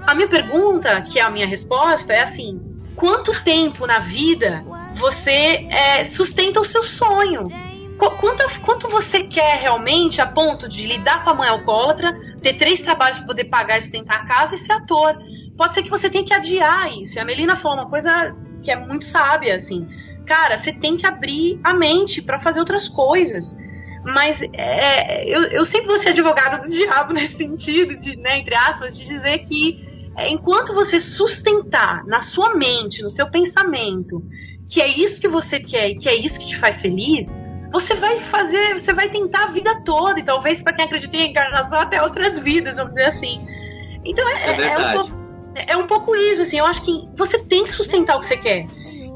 A minha pergunta, que é a minha resposta, é assim: quanto tempo na vida você é, sustenta o seu sonho? Qu- Quanto, quanto você quer realmente a ponto de lidar com a mãe alcoólatra, ter três trabalhos para poder pagar e sustentar a casa e ser ator? Pode ser que você tenha que adiar isso. E a Melina falou uma coisa que é muito sábia, assim. Cara, você tem que abrir a mente para fazer outras coisas. Mas é, eu, eu sempre vou ser advogada do <laughs> diabo nesse sentido, de, né, entre aspas, de dizer que é, enquanto você sustentar na sua mente, no seu pensamento, que é isso que você quer e que é isso que te faz feliz, você vai fazer, você vai tentar a vida toda, e talvez para quem acredita em encarnação até outras vidas, vamos dizer assim. Então é, é é, é um pouco, é um pouco isso, assim, eu acho que você tem que sustentar o que você quer.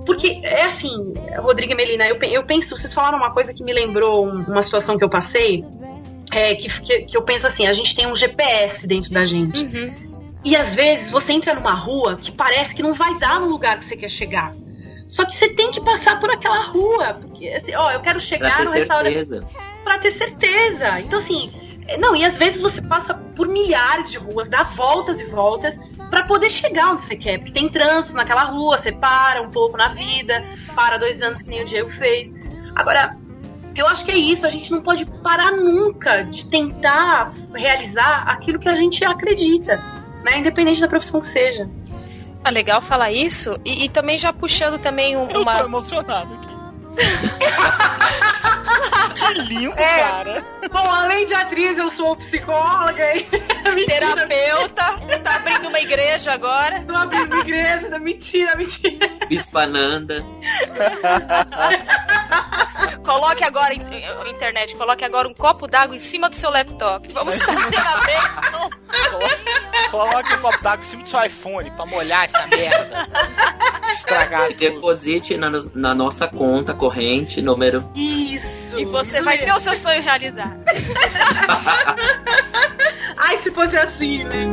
Porque é assim, Rodrigo e Melina, eu, eu penso, vocês falaram uma coisa que me lembrou um- uma situação que eu passei, é, que, que, que eu penso assim, a gente tem um GPS dentro da gente. E às vezes você entra numa rua que parece que não vai dar no lugar que você quer chegar. Só que você tem que passar por aquela rua. Porque, assim, ó, eu quero chegar no restaurante certeza. pra ter certeza. Então, assim, é, não, e às vezes você passa por milhares de ruas, dá voltas e voltas pra poder chegar onde você quer. Porque tem trânsito naquela rua, você para um pouco na vida, para dois anos que nem o Diego fez. Agora, eu acho que é isso, a gente não pode parar nunca de tentar realizar aquilo que a gente acredita, né? Independente da profissão que seja. Ah, legal falar isso. E, e também já puxando também um- Eu uma. tô emocionado aqui. <laughs> <laughs> que lindo, É. cara. Bom, além de atriz, eu sou psicóloga e <laughs> Terapeuta, tá abrindo uma igreja agora. tô abrindo igreja, mentira, mentira. Bispananda. <laughs> Coloque agora, in- internet, coloque agora um copo d'água em cima do seu laptop. Vamos fazer a bênção. Coloque- um copo d'água em cima do seu iPhone pra molhar essa merda. Estragar E deposite na, na nossa conta corrente, número. Isso. E você vai ter o seu sonho realizado. <laughs> Ai, se fosse assim, né?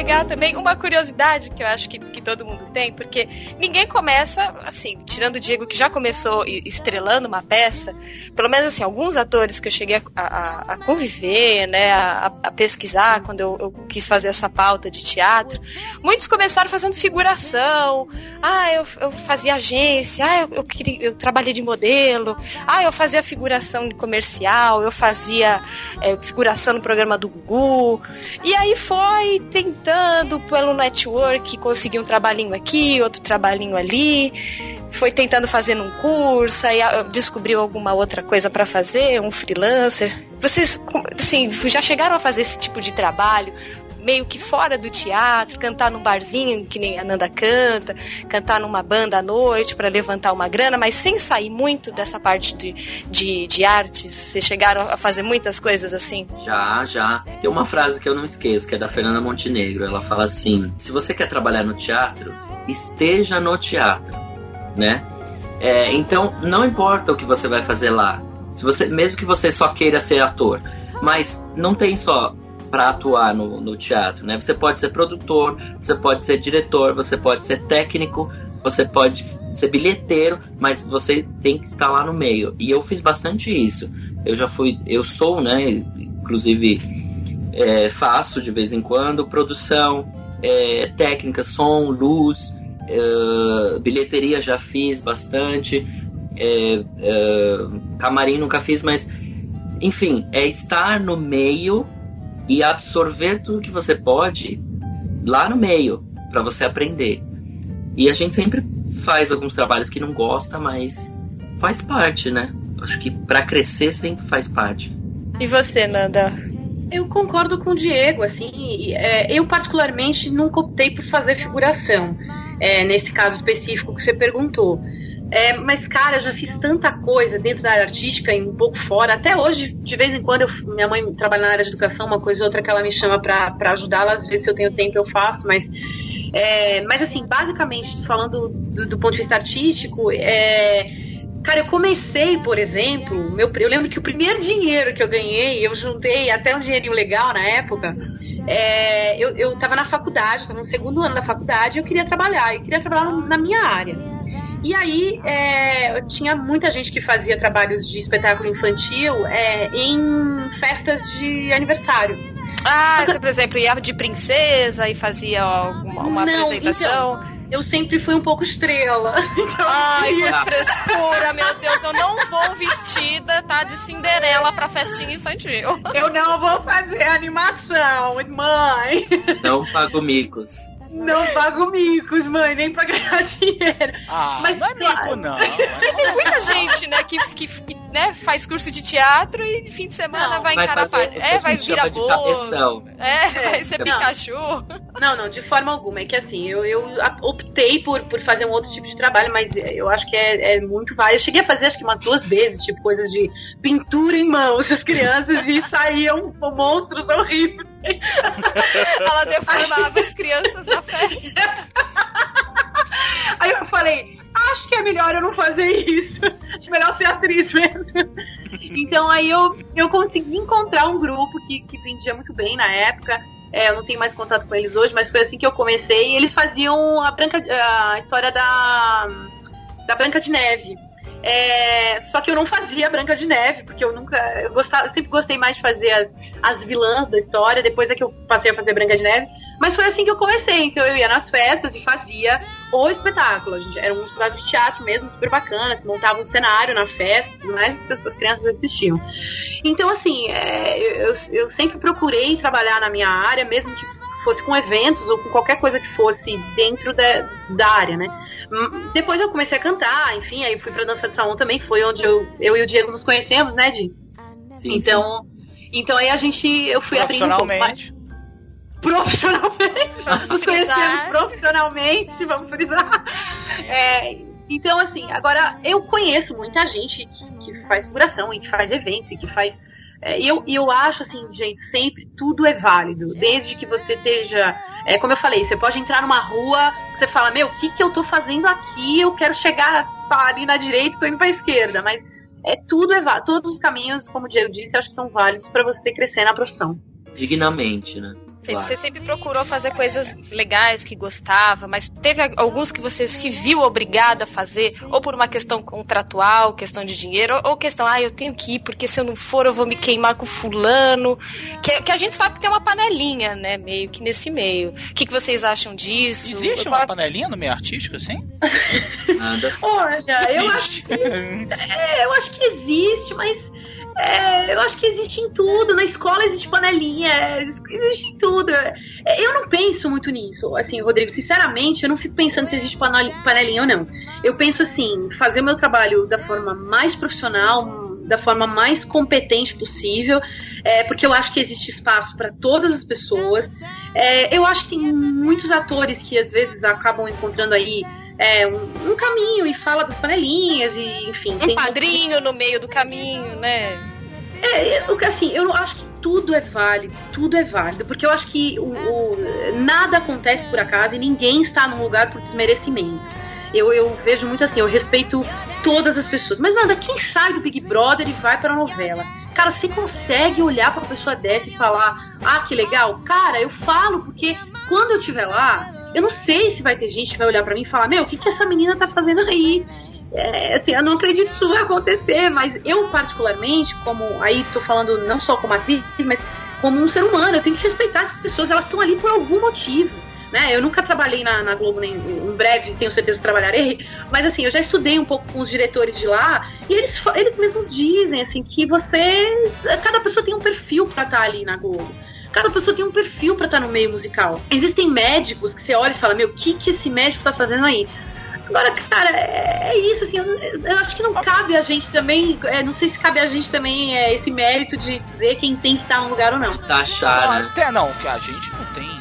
Legal também. Uma curiosidade que eu acho que, que todo mundo tem, porque ninguém começa, assim, tirando o Diego que já começou estrelando uma peça, pelo menos assim, alguns atores que eu cheguei a, a- a conviver, né, a, a pesquisar quando eu, eu quis fazer essa pauta de teatro, muitos começaram fazendo figuração. Ah, eu, eu fazia agência, ah, eu, eu, queria, eu trabalhei de modelo, ah, eu fazia figuração comercial, eu fazia é, figuração no programa do Gugu. E aí foi tentando pelo network conseguir um trabalhinho aqui, outro trabalhinho ali. foi tentando fazer num curso, aí ah, descobriu alguma outra coisa pra fazer, um freelancer. Vocês, assim, já chegaram a fazer esse tipo de trabalho? Meio que fora do teatro, cantar num barzinho, que nem a Nanda canta, cantar numa banda à noite pra levantar uma grana, mas sem sair muito dessa parte de, de, de artes. Vocês chegaram a fazer muitas coisas assim? Já, já. Tem uma frase que eu não esqueço, que é da Fernanda Montenegro. Ela fala assim: se você quer trabalhar no teatro, esteja no teatro, né? É, então, não importa o que você vai fazer lá. Se você, mesmo que você só queira ser ator, mas não tem só para atuar no, no teatro, né? Você pode ser produtor, você pode ser diretor, você pode ser técnico, você pode ser bilheteiro, mas você tem que estar lá no meio. E eu fiz bastante isso. Eu já fui, eu sou, né? Inclusive é, faço de vez em quando produção, é, técnica, som, luz, é, bilheteria já fiz bastante, é, é, camarim nunca fiz, mas enfim, é estar no meio e absorver tudo que você pode lá no meio para você aprender. E a gente sempre faz alguns trabalhos que não gosta, mas faz parte, né? Acho que para crescer sempre faz parte. E você, Nanda? Eu concordo com o Diego, assim, é, eu particularmente nunca optei por fazer figuração, é, nesse caso específico que você perguntou. É, mas, cara, eu já fiz tanta coisa dentro da área artística e um pouco fora. Até hoje, de vez em quando, eu- minha mãe trabalha na área de educação, uma coisa ou outra que ela me chama pra ajudá-la. Às vezes, se eu tenho tempo, eu faço, mas. é, mas, assim, basicamente, falando do, do ponto de vista artístico, é. Cara, eu comecei, por exemplo, meu, eu lembro que o primeiro dinheiro que eu ganhei, eu juntei até um dinheirinho legal na época. é, eu, eu tava na faculdade, tava no segundo ano da faculdade, eu queria trabalhar, eu queria trabalhar na minha área. E aí, é, tinha muita gente que fazia trabalhos de espetáculo infantil é, em festas de aniversário. Ah, você, por exemplo, ia de princesa e fazia alguma, uma Não, apresentação. Eu sempre fui um pouco estrela. <laughs> Então, Ai, que frescura, meu Deus. Eu não vou vestida, tá, de Cinderela pra festinha infantil. eu não vou fazer animação, mãe. Não pago micos. Não pago micos, mãe, nem pra ganhar dinheiro. Ah, Mas não é mico, não. Tem muita gente, né, que, que, que, né, faz curso de teatro e no fim de semana Não, vai Vai encarar fazer É, vai virar bolo. cabeção. É, <laughs> vai ser Não. Pikachu. Não, não, de forma alguma. É que assim, eu, eu optei por, por fazer um outro tipo de trabalho, mas eu acho que é, é muito válido. Eu cheguei a fazer acho que umas duas vezes, tipo, coisas de pintura em mãos das crianças e saíam monstros horríveis. <laughs> Ela deformava as crianças na festa. Aí eu falei, acho que é melhor eu não fazer isso. Acho melhor ser atriz mesmo. Então aí eu, eu consegui encontrar um grupo que, que vendia muito bem na época. É, eu não tenho mais contato com eles hoje, mas foi assim que eu comecei. E eles faziam a, Branca, a história da, da Branca de Neve. É, só que eu não fazia Branca de Neve, porque eu nunca. Eu, gostava, eu sempre gostei mais de fazer as, as vilãs da história, depois é que eu passei a fazer Branca de Neve. Mas foi assim que eu comecei. Então eu ia nas festas e fazia o espetáculo. A gente, era um espetáculo de teatro mesmo, super bacana, que montava um cenário na festa, mais, as pessoas, as crianças assistiam. Então, assim, é, eu, eu sempre procurei trabalhar na minha área, mesmo que fosse com eventos ou com qualquer coisa que fosse dentro da área, né? Depois eu comecei a cantar, enfim, aí fui pra dança de salão também, que foi onde eu, eu e o Diego nos conhecemos, né, Di? Sim, Então, então aí a gente, eu fui abrindo um pouco mais Profissionalmente. profissionalmente. Nos conhecemos profissionalmente, vamos frisar. É, então, assim, agora eu conheço muita gente que, que faz curação e que faz eventos e que faz. é, E eu, e eu acho, assim, gente, sempre tudo é válido. Desde que você esteja. É, como eu falei, você pode entrar numa rua, você fala, meu, o que, que eu tô fazendo aqui? Eu quero chegar ali na direita, tô indo pra esquerda. Mas é tudo é. Todos os caminhos, como o Diego disse, acho que são válidos para você crescer na profissão. Dignamente, né? Você, Claro. você sempre procurou fazer coisas legais que gostava, mas teve alguns que você se viu obrigada a fazer, ou por uma questão contratual, questão de dinheiro, ou, questão, ah, eu tenho que ir, porque se eu não for eu vou me queimar com fulano. Que, que a gente sabe que tem uma panelinha, né? Meio que nesse meio. O que, que vocês acham disso? Existe Eu uma falo- panelinha no meio artístico, assim? <laughs> Nada. Olha, eu acho Existe. É, eu acho que existe, mas É, eu acho que existe em tudo. Na escola existe panelinha, existe em tudo. É, Eu não penso muito nisso. Assim, Rodrigo, sinceramente, eu não fico pensando se existe panel- panelinha ou não. Eu penso assim, fazer o meu trabalho da forma mais profissional, da forma mais competente possível, é, porque eu acho que existe espaço para todas as pessoas. É, eu acho que tem muitos atores que às vezes acabam encontrando aí é, um, um caminho e fala das panelinhas e enfim. Um padrinho no meio do caminho, né? é, o que assim, eu acho que tudo é válido, tudo é válido, porque eu acho que o, o- nada acontece por acaso e ninguém está num lugar por desmerecimento. Eu, eu vejo muito assim, eu respeito todas as pessoas. Mas nada, quem sai do Big Brother e vai pra novela? Cara, você consegue olhar pra uma pessoa dessa e falar, ah, que legal? Cara, eu falo porque quando eu estiver lá, eu não sei se vai ter gente que vai olhar pra mim e falar, meu, o que, que essa menina tá fazendo aí? É, assim, eu não acredito que isso vai acontecer, mas eu particularmente, como aí tô falando não só como atriz, mas como um ser humano, eu tenho que respeitar essas pessoas, elas estão ali por algum motivo. Né? Eu nunca trabalhei na, na Globo, nem em breve tenho certeza que trabalharei, mas assim, eu já estudei um pouco com os diretores de lá, e eles, eles mesmos dizem assim que você. Cada pessoa tem um perfil pra estar ali na Globo. Cada pessoa tem um perfil pra estar no meio musical. Existem médicos que você olha e fala, meu, o que, que esse médico tá fazendo aí? Agora, cara, é, isso, assim, eu, acho que não cabe a gente também, é, não sei se cabe a gente também é, esse mérito de dizer quem tem que estar no lugar ou não. Taxar, né? Até não, que a gente não tem.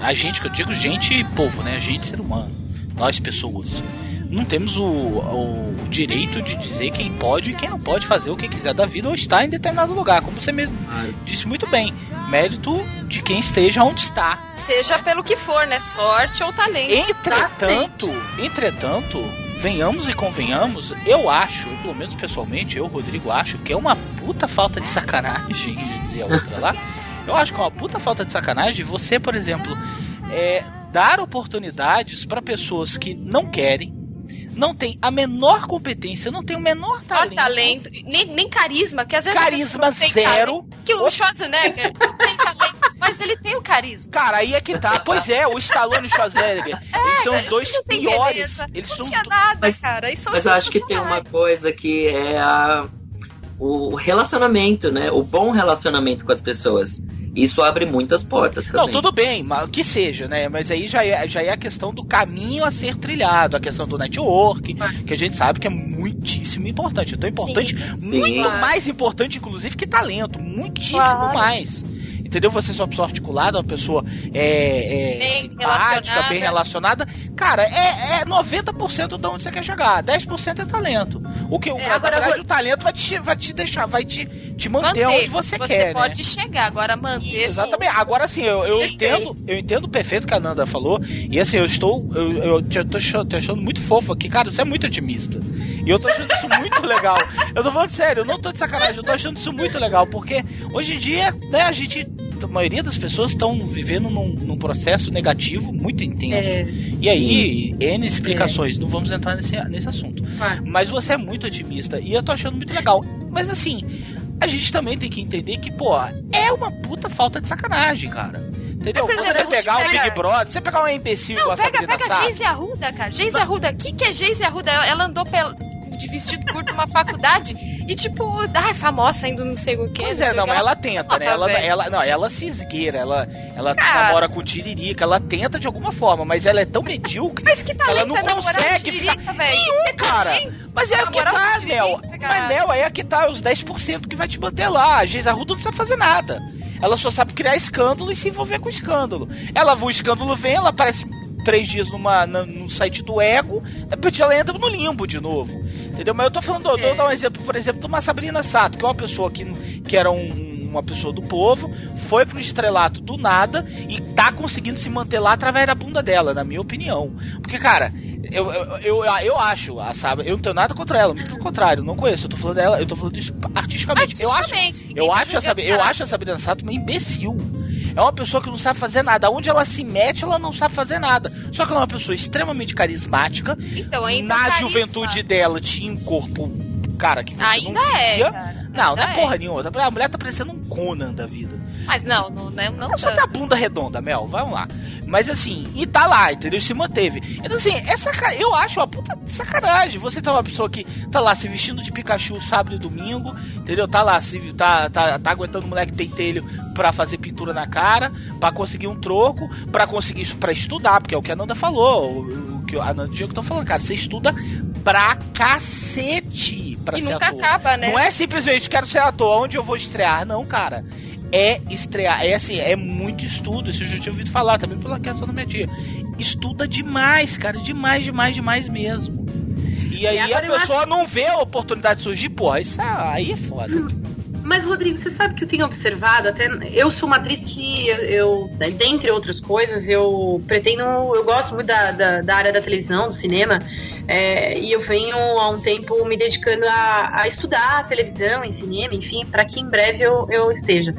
A gente, que eu digo gente povo, né? A gente ser humano. Nós pessoas. Não temos o, o direito de dizer quem pode e quem não pode fazer o que quiser da vida ou estar em determinado lugar. Como você mesmo disse muito bem. Mérito de quem esteja onde está. Seja pelo que for, né? Sorte ou talento. Entretanto, entretanto, venhamos e convenhamos, eu acho, pelo menos pessoalmente, eu, Rodrigo, acho que é uma puta falta de sacanagem, ia dizer a outra lá. Eu acho que é uma puta falta de sacanagem você, por exemplo, é, dar oportunidades para pessoas que não querem, não tem a menor competência, não tem o menor Só talento. talento, nem, nem carisma, que às vezes Carisma zero. talento. Que o Schwarzenegger não tem talento, mas ele tem o carisma. Cara, aí é que tá. Pois é, o Stallone e o Schwarzenegger, <laughs> eles são os dois Ele não tem piores. Eles não são tinha nada, Mas- cara. Eles são Mas eu acho que tem uma coisa que é a, o relacionamento, né? O bom relacionamento com as pessoas. Isso abre muitas portas também. Não, tudo bem, mas que seja, né? Mas aí já é, já é a questão do caminho a ser trilhado, a questão do network, que a gente sabe que é muitíssimo importante. É tão importante, Sim. muito Claro. mais importante, inclusive, que talento. Muitíssimo Claro. mais. Entendeu? Você é uma pessoa articulada, uma pessoa é, é, Bem simpática, relacionada. bem relacionada. Cara, é, é 90% de onde você quer chegar. 10% é talento. O que o, É, na agora verdade, vou- o talento vai te, vai te deixar, vai te, te manter, onde você, quer. né? pode chegar, agora manter. Exatamente. Agora sim, eu, eu entendo, eu entendo o perfeito que a Nanda falou. E assim, eu estou. Eu, eu tô achando muito fofo aqui, cara. Você é muito otimista. E eu tô achando isso muito legal. Eu tô falando sério, eu não tô de sacanagem, eu tô achando isso muito legal, porque hoje em dia, né, a gente. A maioria das pessoas estão vivendo num, num processo negativo muito intenso. É. E aí, N explicações, não vamos entrar nesse, nesse assunto. Vai. Mas você é muito otimista e eu tô achando muito legal. Mas assim, a gente também tem que entender que, pô, é uma puta falta de sacanagem, cara. Entendeu? Exemplo, você pegar um Big Brother, você pegar um imbecil Não, a pega, pega a. Geise Arruda, cara. Geise Arruda, o que, que é Geise Arruda? Ela, ela andou pel- de vestido curto numa faculdade e, tipo, ai, famosa ainda não sei o quê. Pois é, não, que. mas ela tenta, né? Ela, velho. ela, não, ela se esgueira, ela, ela Ah. namora com tiririca, ela tenta de alguma forma, mas ela é tão medíocre Mas que que ela não é consegue ficar. tiririca, velho? Nenhum, cara. Mas é o que tá, cara. Mas, aí é que tá os 10% que vai te manter lá. A Geisa Arruda não sabe fazer nada. Ela só sabe criar escândalo e se envolver com escândalo. Ela, o escândalo vem, ela aparece três dias numa, na- no site do Ego, depois ela entra no limbo de novo. Entendeu? Mas eu tô falando, eu dar um exemplo, por exemplo, de uma Sabrina Sato, que é uma pessoa que, que era um- uma pessoa do povo, foi pro estrelato do nada e tá conseguindo se manter lá através da bunda dela, na minha opinião. Porque, cara, eu, eu, eu, eu acho, a Sabe, eu não tenho nada contra ela, muito pelo contrário, não conheço, eu tô falando dela, eu tô falando isso artisticamente. Eu acho, Artisticamente, eu acho, a Sabrina, eu acho a Sabrina Sato uma imbecil. É uma pessoa que não sabe fazer nada. Onde ela se mete, ela não sabe fazer nada. Só que ela é uma pessoa extremamente carismática. Então, ainda Na carisma. juventude dela tinha um corpo, cara, que você Ainda não é, via. cara. Não, não Ainda é porra nenhuma. A mulher tá parecendo um Conan da vida. Mas não, não, não, não Ela só a bunda redonda, Mel, vamos lá. Mas assim, e tá lá, entendeu? Se manteve. Então assim, é saca... eu acho uma puta sacanagem. Você tá uma pessoa que tá lá se vestindo de Pikachu sábado e domingo, entendeu? Tá lá, se, tá, tá, tá aguentando o moleque pentelho pra fazer pintura na cara, pra conseguir um troco, pra conseguir isso pra estudar, porque é o que a Nanda falou, o, o que a Nanda e o Diego estão falando, cara, você estuda pra cacete pra E ser nunca ator. acaba, né? Não é simplesmente quero ser ator, onde eu vou estrear, não, cara. É estrear, é assim, é muito estudo, isso eu já tinha ouvido falar também pela questão da minha tia. Estuda demais, cara, demais, demais, demais mesmo. E aí a agora eu pessoa não vê a oportunidade surgir, porra, isso aí é foda. Mas, Rodrigo, você sabe que eu tenho observado, até eu sou uma atriz que eu, eu, dentre outras coisas, eu pretendo, eu gosto muito da, da, da área da televisão, do cinema, é, e eu venho há um tempo me dedicando a, a estudar televisão e cinema, enfim, para que em breve eu, eu esteja.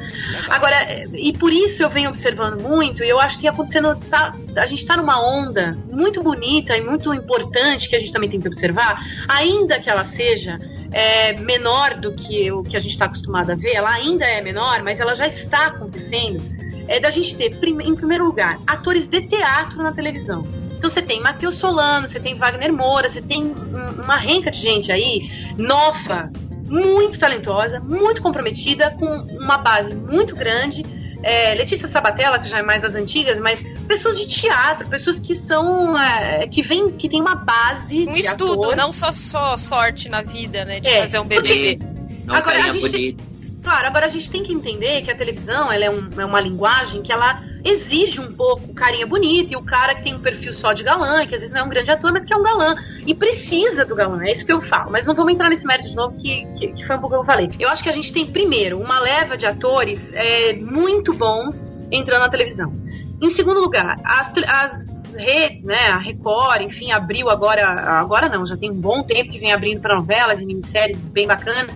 Agora, e por isso eu venho observando muito, e eu acho que acontecendo, tá, a gente tá numa onda muito bonita e muito importante que a gente também tem que observar, ainda que ela seja é, menor do que o que a gente está acostumado a ver, ela ainda é menor, mas ela já está acontecendo, é da gente ter, em primeiro lugar, atores de teatro na televisão. Então você tem Matheus Solano, você tem Wagner Moura, você tem um- uma renca de gente aí, nova, muito talentosa, muito comprometida, com uma base muito grande. É, Letícia Sabatella, que já é mais das antigas, mas pessoas de teatro, pessoas que são. é, que vem, que tem uma base. Um de estudo, ator. não só, só sorte na vida, né? De É, fazer um BBB. Não, Agora, a gente- bonita. Claro, agora a gente tem que entender que a televisão ela é, um- é uma linguagem que ela exige um pouco carinha bonita e o cara que tem um perfil só de galã, que às vezes não é um grande ator, mas que é um galã. E precisa do galã, é isso que eu falo. Mas não vamos entrar nesse mérito de novo, que, que, que foi um pouco o que eu falei. Eu acho que a gente tem, primeiro, uma leva de atores é, muito bons entrando na televisão. Em segundo lugar, as, as redes, né, a Record, enfim, abriu agora, agora não, já tem um bom tempo que vem abrindo para novelas e minisséries bem bacanas.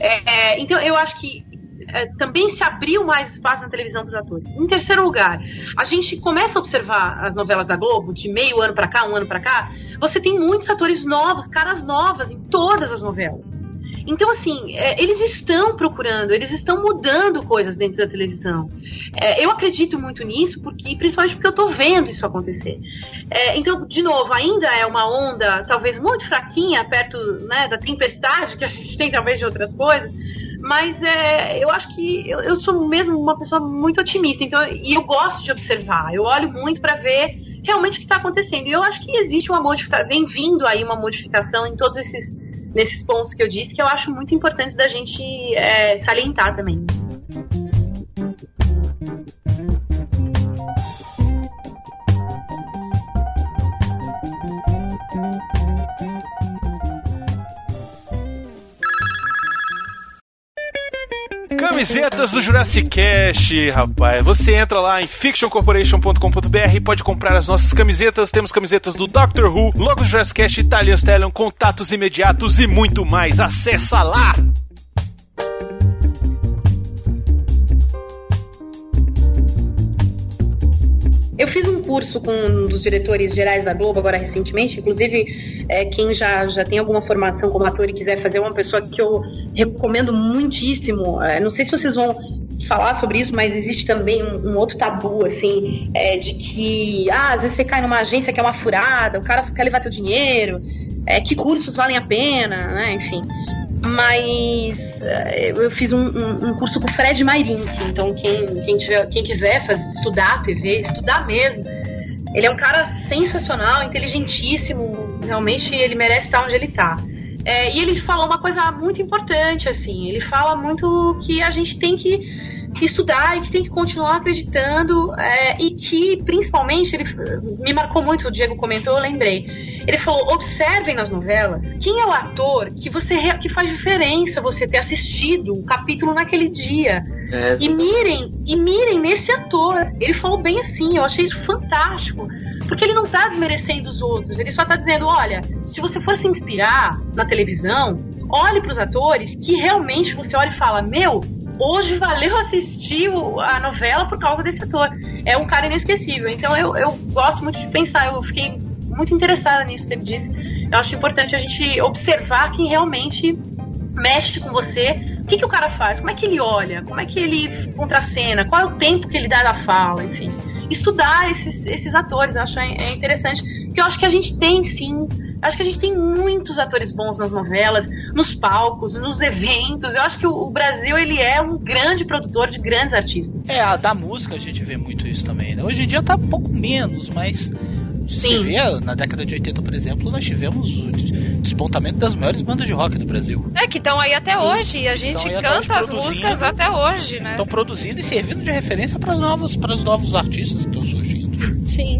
É, é, então eu acho que é, também se abriu mais espaço na televisão para os atores. Em terceiro lugar, a gente começa a observar as novelas da Globo, de meio ano para cá, um ano para cá, você tem muitos atores novos, caras novas em todas as novelas. Então, assim, é, eles estão procurando, eles estão mudando coisas dentro da televisão. É, eu acredito muito nisso, porque, principalmente porque eu tô vendo isso acontecer. É, então, de novo, ainda é uma onda talvez muito fraquinha, perto né, da tempestade que a gente <laughs> tem talvez de outras coisas, mas é, eu acho que eu, eu sou mesmo uma pessoa muito otimista, então, e eu gosto de observar, eu olho muito para ver realmente o que está acontecendo. E eu acho que existe uma modificação, vem vindo aí uma modificação em todos esses nesses pontos que eu disse, que eu acho muito importante da gente é, salientar também. Camisetas do Jurassic Cast, rapaz. Você entra lá em fictioncorporation.com.br e pode comprar as nossas camisetas. Temos camisetas do Doctor Who, logo Jurassic Cast, Italian Stallion, contatos imediatos e muito mais. Acessa lá! Eu fiz um curso com um dos diretores gerais da Globo agora recentemente, inclusive é, quem já, já tem alguma formação como ator e quiser fazer, é uma pessoa que eu recomendo muitíssimo. É, não sei se vocês vão falar sobre isso, mas existe também um, um outro tabu, assim, é, de que ah, às vezes você cai numa agência que é uma furada, o cara só quer levar teu dinheiro, é, que cursos valem a pena, né? Enfim. Mas eh, eu fiz um, um- um curso com o Fred Mairink, então quem, quem, tiver, quem quiser fazer, estudar TV, estudar mesmo, ele é um cara sensacional, inteligentíssimo, realmente ele merece estar onde ele está. e ele falou uma coisa muito importante, assim, ele fala muito que a gente tem que estudar e que tem que continuar acreditando é, e que, principalmente, ele me marcou muito, o Diego comentou, eu lembrei. Ele falou, observem nas novelas quem é o ator que você que faz diferença você ter assistido o capítulo naquele dia. É, E mirem, e mirem nesse ator. Ele falou bem assim, eu achei isso fantástico. Porque ele não tá desmerecendo os outros, ele só tá dizendo, olha, se você for se inspirar na televisão, olhe pros atores que realmente você olha e fala, meu, hoje valeu assistir a novela por causa desse ator. É um cara inesquecível. Então eu, eu gosto muito de pensar, eu fiquei muito interessada nisso que ele disse. Eu acho importante a gente observar quem realmente mexe com você O que, que o cara faz? Como é que ele olha? Como é que ele contracena? Qual é o tempo que ele dá na fala? Enfim, estudar esses, esses atores, eu acho é é interessante. Porque eu acho que a gente tem, sim, acho que a gente tem muitos atores bons nas novelas, nos palcos, nos eventos. Eu acho que o, Brasil, ele é um grande produtor de grandes artistas. É, a da música a gente vê muito isso também, né? Hoje em dia tá um pouco menos, mas você Sim. vê, na década de 80, por exemplo, nós tivemos o des- despontamento das maiores bandas de rock do Brasil. É que estão aí até hoje e a gente canta as músicas até hoje, né? Estão produzindo e servindo de referência para os novos, novos artistas que estão surgindo. Sim.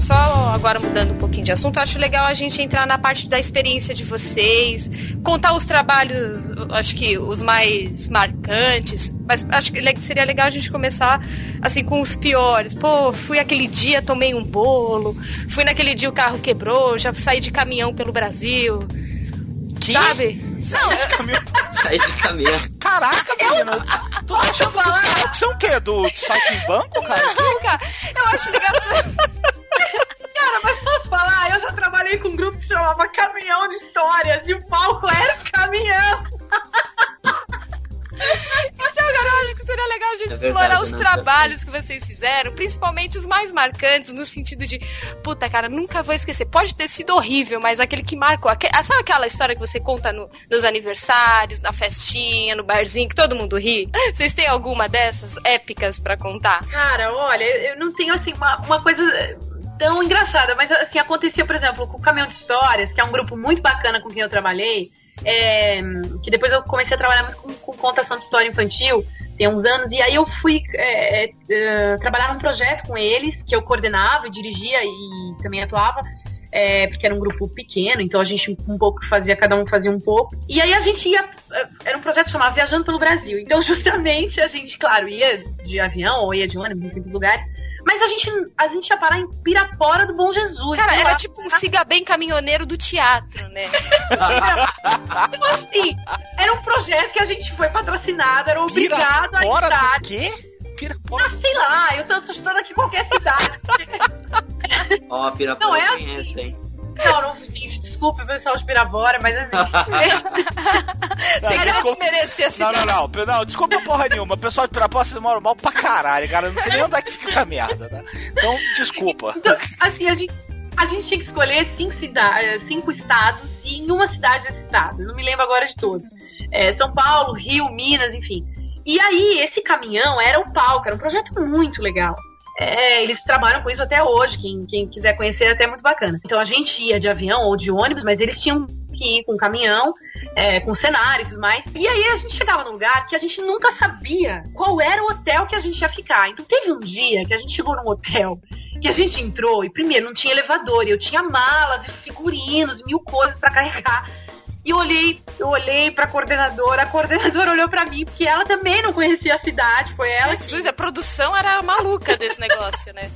Só agora mudando um pouquinho de assunto, eu acho legal a gente entrar na parte da experiência de vocês, contar os trabalhos, acho que os mais marcantes, mas acho que seria legal a gente começar assim com os piores. Pô, fui aquele dia, tomei um bolo, fui naquele dia o carro quebrou, já saí de caminhão pelo Brasil. Que? Sabe? Não, eu- Caminhão- <laughs> Sair de caminhão. Caraca, menina! Tu tá achando que você é o quê? Do site em banco, cara? Não, cara, eu acho legal. <laughs> trabalhei com um grupo que chamava Caminhão de Histórias e o palco era o caminhão. <laughs> Então, cara, eu acho que seria legal a gente É verdade, explorar os né? trabalhos que vocês fizeram, principalmente os mais marcantes, no sentido de, puta, cara, nunca vou esquecer. Pode ter sido horrível, mas aquele que marcou. aque- ah, Sabe aquela história que você conta no- nos aniversários, na festinha, no barzinho, que todo mundo ri? Vocês têm alguma dessas épicas pra contar? Cara, olha, eu não tenho assim uma, uma coisa tão engraçada, mas assim, acontecia, por exemplo, com o Caminhão de Histórias, que é um grupo muito bacana com quem eu trabalhei, é, que depois eu comecei a trabalhar muito com, com contação de história infantil, tem uns anos, e aí eu fui é, é, é, trabalhar num projeto com eles, que eu coordenava dirigia e também atuava. é, porque era um grupo pequeno, então a gente um pouco fazia, cada um fazia um pouco. E aí a gente ia, é, era um projeto chamado Viajando pelo Brasil. Então <laughs> justamente a gente, claro, ia de avião ou ia de ônibus em muitos lugares, mas a gente, a gente ia parar em Pirapora do Bom Jesus. Cara, era lá- tipo um siga bem caminhoneiro do teatro, né? <laughs> Então, assim, era um projeto que a gente foi patrocinado, era obrigado a Fora estar. do quê? Pirapora. Ah, sei lá, eu tô estudando aqui qualquer cidade. Ó, a Pirapora Não, é eu conheço, hein? Não, não, gente, desculpe o pessoal de Pirapora, mas assim. Não, querer desculpa. desmerecer a Não, não, não, não, desculpa porra nenhuma. O pessoal de Pirapora, vocês moram mal pra caralho, cara. Eu Não sei nem onde é que fica essa merda, tá? Então, desculpa. Então, assim, a gente, a gente tinha que escolher cinco, cidades, cinco estados e em uma cidade desse estado. Eu não me lembro agora de todos. É, São Paulo, Rio, Minas, enfim. E aí, esse caminhão era o palco, era um projeto muito legal. É, eles trabalham com isso até hoje, quem, quem quiser conhecer é até muito bacana. Então a gente ia de avião ou de ônibus, mas eles tinham que ir com caminhão, é, com cenário e tudo mais. E aí a gente chegava num lugar que a gente nunca sabia qual era o hotel que a gente ia ficar. Então teve um dia que a gente chegou num hotel que a gente entrou e primeiro não tinha elevador, e eu tinha malas e figurinos, mil coisas pra carregar. E eu olhei, eu olhei pra coordenadora, a coordenadora <laughs> olhou pra mim, porque ela também não conhecia a cidade, foi ela que Jesus, a produção era maluca desse negócio, né?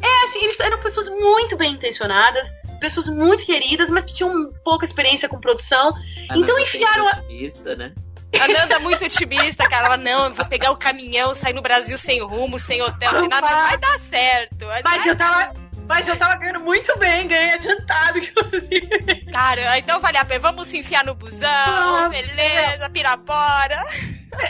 é, assim, eles eram pessoas muito bem intencionadas, pessoas muito queridas, mas que tinham pouca experiência com produção. A Então enfiaram a- otimista, né? A Nanda é muito otimista, cara. Ela, não, eu vou pegar o caminhão, sair no Brasil sem rumo, sem hotel, sem nada. Vai dar certo. Vai Mas dar- eu tava, mas eu tava ganhando muito bem, ganhei adiantado, inclusive. Cara, então vale a pena. Vamos se enfiar no busão, Ah, beleza, pirapora.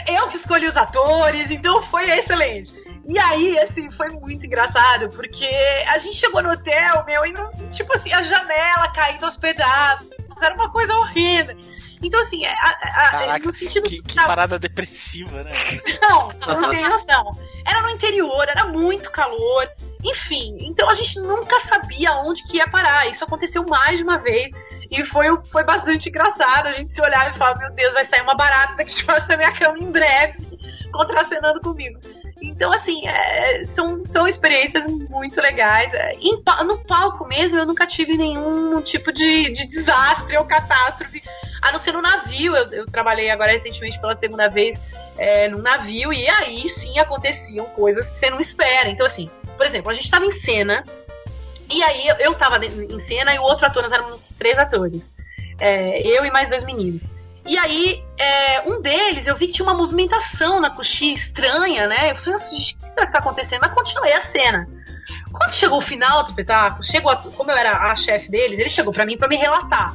Eu que escolhi os atores, então foi excelente. E aí, assim, foi muito engraçado, porque a gente chegou no hotel, meu, e não, tipo assim, a janela caindo aos pedaços. Era uma coisa horrível. Então, assim, a- a- a- Caraca, no sentido que, que da- parada depressiva, né? Não, <laughs> não tem noção. Era no interior, era muito calor. Enfim, então a gente nunca sabia onde que ia parar. Isso aconteceu mais de uma vez. E foi, foi bastante engraçado. A gente se olhava e falava, meu Deus, vai sair uma barata daqui debaixo da minha cama em breve, contracenando comigo. Então, assim, é, são, são experiências muito legais. É, em no palco mesmo, eu nunca tive nenhum tipo de, de desastre ou catástrofe. A não ser no navio. Eu, eu trabalhei agora recentemente pela segunda vez é, num navio e aí sim aconteciam coisas que você não espera. Então, assim, por exemplo, a gente tava em cena e aí eu, eu tava de- em cena e o outro ator, nós éramos três atores. É, eu e mais dois meninos. E aí, é, um deles, eu vi que tinha uma movimentação na coxinha estranha, né? Eu falei, gente, o que será que tá acontecendo? Mas continuei a cena. Quando chegou o final do espetáculo, chegou a- como eu era a chefe deles, ele chegou pra mim pra me relatar.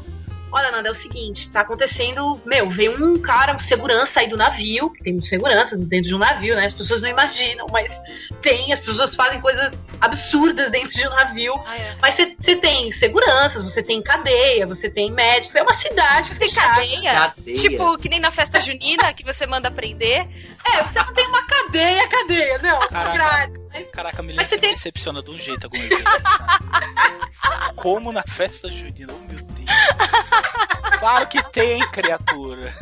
Olha, Nanda, é o seguinte, tá acontecendo, meu, veio um cara, um segurança aí do navio, que tem muitos seguranças dentro de um navio, né? As pessoas não imaginam, mas tem, as pessoas fazem coisas absurdas dentro de um navio. Ah, é. Mas você- tem seguranças, você tem cadeia, você tem médicos, é uma cidade Tem cadeia? Cadeia. Tipo, que nem na festa junina que você manda prender. É, você não tem uma cadeia, cadeia, não, Caraca. Caraca, a Milena Mas você se tem- decepciona de um jeito vez. <laughs> Como na festa junina, oh meu Deus. Claro que tem, criatura.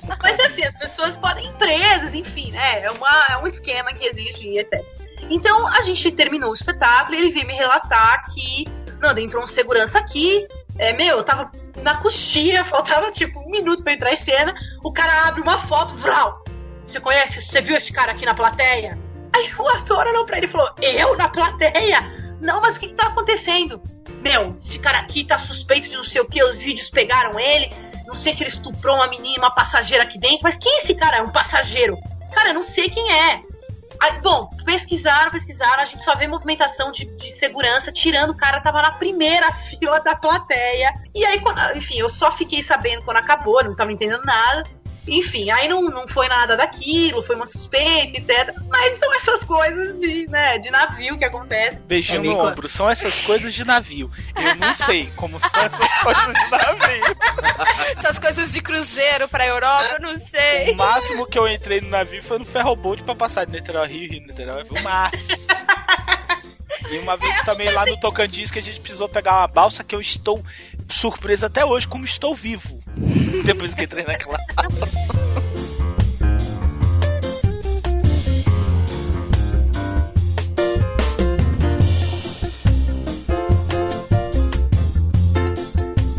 Como Mas cabe? assim, as pessoas podem ir presas, enfim, né? É, uma, é um esquema que existe e etc. Então a gente terminou o espetáculo e ele veio me relatar que, não, entrou um segurança aqui, é, meu, eu tava na coxinha, <laughs> faltava tipo um minuto pra entrar em cena, o cara abre uma foto, Vral, você conhece, você viu esse cara aqui na plateia? Aí o ator olhou pra ele e falou, eu na plateia? Não, mas o que que tá acontecendo? Meu, esse cara aqui tá suspeito de não sei o que, os vídeos pegaram ele, não sei se ele estuprou uma menina, uma passageira aqui dentro, mas quem é esse cara? É um passageiro. Cara, eu não sei quem é. Aí, bom, pesquisaram, pesquisaram, a gente só vê movimentação de, de segurança, tirando o cara, tava na primeira fila da plateia. E aí, quando, enfim, eu só fiquei sabendo quando acabou, não tava entendendo nada. Enfim, aí não, não foi nada daquilo, foi uma suspeita, etc. Mas são essas coisas de, né, de navio que acontecem. Beijinho É no ombro, são essas coisas de navio. Eu não sei como são essas <laughs> coisas de navio. Essas coisas de cruzeiro pra Europa, eu não sei. O máximo que eu entrei no navio foi no ferroboat pra passar de Niterói Rio, Rio Niterói. Foi o máximo. <laughs> E uma vez também lá no Tocantins que a gente precisou pegar uma balsa que eu estou surpresa até hoje como estou vivo. <laughs> Depois que entrei naquela.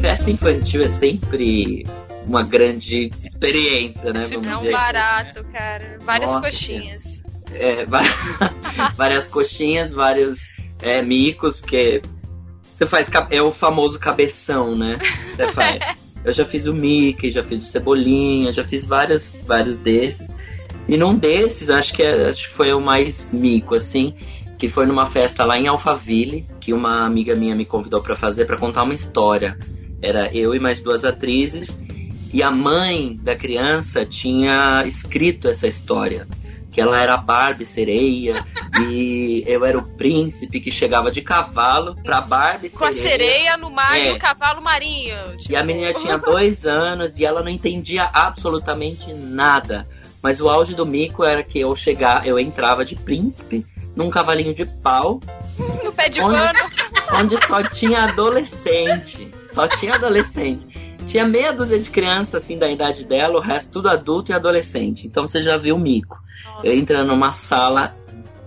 Festa infantil é sempre uma grande experiência, né? Vamos É um dizer. barato, cara. Várias Nossa, coxinhas. É, va- <laughs> várias coxinhas, vários é, micos, porque você faz é o famoso cabeção, né? <laughs> Você faz. Eu já fiz o Mickey, já fiz o Cebolinha, já fiz vários, vários desses. E num desses, acho que, é- acho que foi o mais mico, assim, que foi numa festa lá em Alphaville, que uma amiga minha me convidou pra fazer pra contar uma história. Era eu e mais duas atrizes, e a mãe da criança tinha escrito essa história. Que ela era a Barbie sereia e eu era o príncipe que chegava de cavalo pra Barbie Com a sereia. sereia no mar e É. o cavalo marinho. E a menina tinha dois anos e ela não entendia absolutamente nada. Mas o auge do mico era que eu chegar, eu entrava de príncipe num cavalinho de pau, <laughs> No pé de Onde- pano. onde só tinha adolescente. Só tinha adolescente. Tinha meia dúzia de crianças assim da idade dela, o resto tudo adulto e adolescente. Então você já viu o mico. Eu entrando numa sala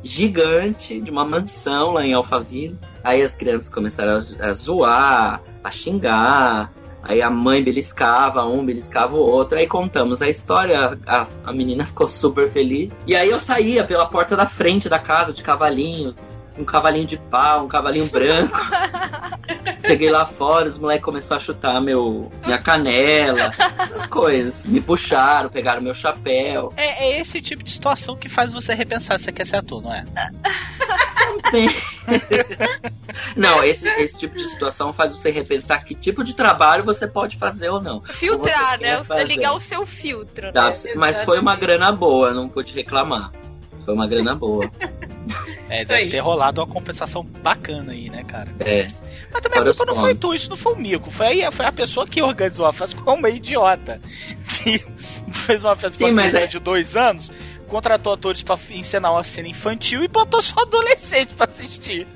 gigante de uma mansão lá em Alphaville. Aí as crianças começaram a, a zoar, a xingar. Aí a mãe beliscava um, beliscava o outro. Aí contamos a história, a, a menina ficou super feliz. E aí eu saía pela porta da frente da casa de cavalinho, um cavalinho de pau, um cavalinho branco. <laughs> Cheguei lá fora, os moleques começaram a chutar meu, minha canela, essas coisas. Me puxaram, pegaram meu chapéu. É, é esse tipo de situação que faz você repensar se você quer ser ator, não é? Não, esse, esse tipo de situação faz você repensar que tipo de trabalho você pode fazer ou não. Filtrar, Ou você quer né? fazer. Ligar o seu filtro, Tá, né? mas foi uma grana boa, não pude reclamar. Foi uma grana boa. <laughs> É, deve Aí. ter rolado uma compensação bacana aí, né, cara? É. Mas também a Fora os culpa não foi tu, isso não foi o Mico. Foi, aí, foi a pessoa que organizou a festa, foi uma idiota. Que <laughs> fez uma festa Sim, mas é- de dois anos, contratou atores pra encenar uma cena infantil e botou só adolescente pra assistir.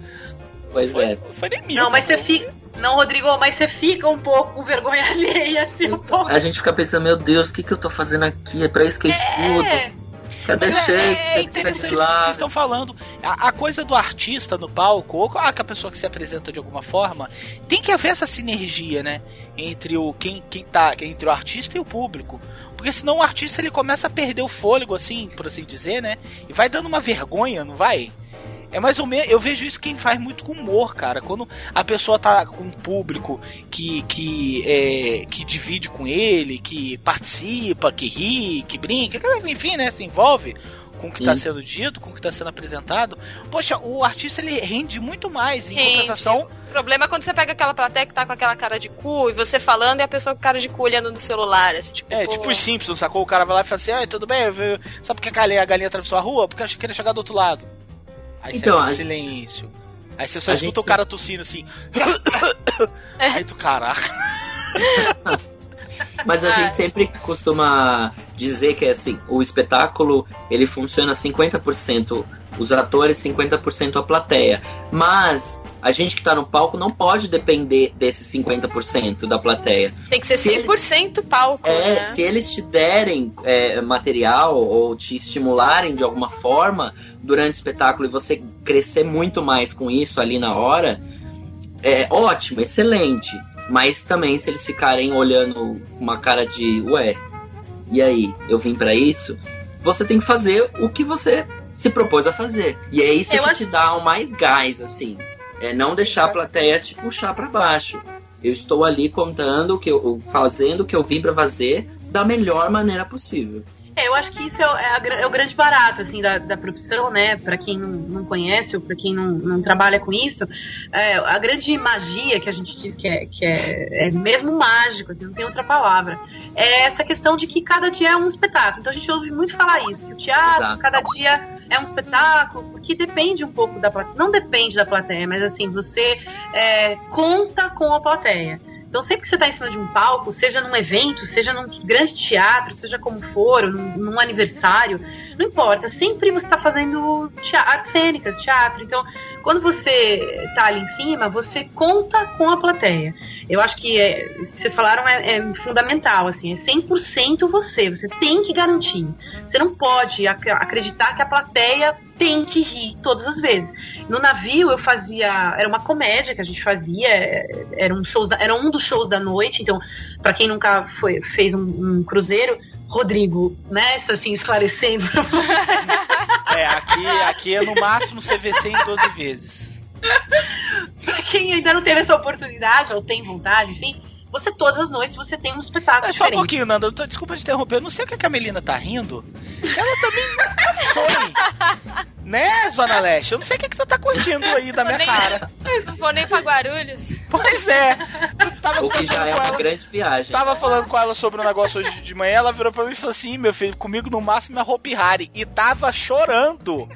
Pois Foi, é. foi nem Mico. Não, mas você fica. Não, Rodrigo, mas você fica um pouco com vergonha <laughs> alheia, assim, um pouco. A gente fica pensando, meu Deus, o que, que eu tô fazendo aqui? É pra isso que eu estudo. É, Cadê Mas é, Shakespeare? é Cadê interessante o que vocês estão falando. A, a coisa do artista no palco, ou ah, que a pessoa que se apresenta de alguma forma, tem que haver essa sinergia, né? Entre o quem, quem tá, entre o artista e o público. Porque senão o artista ele começa a perder o fôlego, assim, por assim dizer, né? E vai dando uma vergonha, não vai? É mais ou menos. Eu vejo isso quem faz muito com humor, cara. Quando a pessoa tá com um público que, que, é, que divide com ele, que participa, que ri, que brinca, enfim, né? Se envolve. com o que está sendo dito, com o que está sendo apresentado, poxa, o artista ele rende muito mais em Rende. compensação. O problema é quando você pega aquela plateia que tá com aquela cara de cu e você falando e a pessoa com cara de cu olhando no celular. Assim, tipo, É, pô, tipo os Simpsons, sacou? O cara vai lá e fala assim, Ai, tudo bem, sabe por que a galinha, a galinha atravessou a rua? Porque eu achei que ele ia chegar do outro lado. Aí Então, você a- silêncio. Aí você só a escuta gente- o cara tossindo assim. <coughs> Aí tu, caraca. <laughs> Mas a gente sempre costuma dizer que assim, o espetáculo ele funciona 50% os atores, 50% a plateia. Mas a gente que tá no palco não pode depender desses 50% da plateia. Tem que ser se ele- 100% palco, É, né? se eles te derem é, material ou te estimularem de alguma forma durante o espetáculo e você crescer muito mais com isso ali na hora, é ótimo, excelente. Mas também se eles ficarem olhando uma cara de, ué, e aí, eu vim pra isso? Você tem que fazer o que você se propôs a fazer. E é isso Eu que acho- te dá o mais gás, assim. É não deixar a plateia te puxar pra baixo. Eu estou ali contando o que eu fazendo o que eu vim pra fazer da melhor maneira possível. É, eu acho que isso é, o- é a é o grande barato assim da, da profissão, né? Pra quem não, não conhece ou pra quem não, não trabalha com isso, é, a grande magia que a gente diz que é, que é, é mesmo mágico, assim, não tem outra palavra, é essa questão de que cada dia é um espetáculo. Então a gente ouve muito falar isso, que o teatro Exato. cada dia é um espetáculo, porque depende um pouco da plateia. Não depende da plateia, mas assim, você é, conta com a plateia. Então sempre que você está em cima de um palco, seja num evento, seja num grande teatro, seja como for, num, num aniversário, não importa, sempre você está fazendo artes cênicas, teatro. Então, quando você está ali em cima, você conta com a plateia. Eu acho que é, vocês falaram é, é fundamental, assim, é 100% você, você tem que garantir. Você não pode ac- acreditar que a plateia tem que rir todas as vezes. No navio eu fazia, era uma comédia que a gente fazia, era um, show era um dos shows da noite, então, pra quem nunca foi, fez um, um cruzeiro, Rodrigo, né, assim, esclarecendo <laughs> É, aqui, aqui é no máximo CVC em 12 vezes. pra quem ainda não teve essa oportunidade, ou tem vontade, enfim, você todas as noites você tem um espetáculo É só um diferente. pouquinho, Nanda. eu tô- Desculpa te interromper. Eu não sei o que a Camelina tá rindo. Ela também nunca foi. Né, Zona Leste? Eu não sei o que, que tu tá curtindo aí da minha Nem- cara. <laughs> Não vou nem pra Guarulhos. Pois é. Tava O que já é uma ela. grande viagem. Tava falando com ela sobre o negócio hoje de manhã, ela virou pra mim e falou assim, meu filho, comigo no máximo é Hopi Hari. E tava chorando.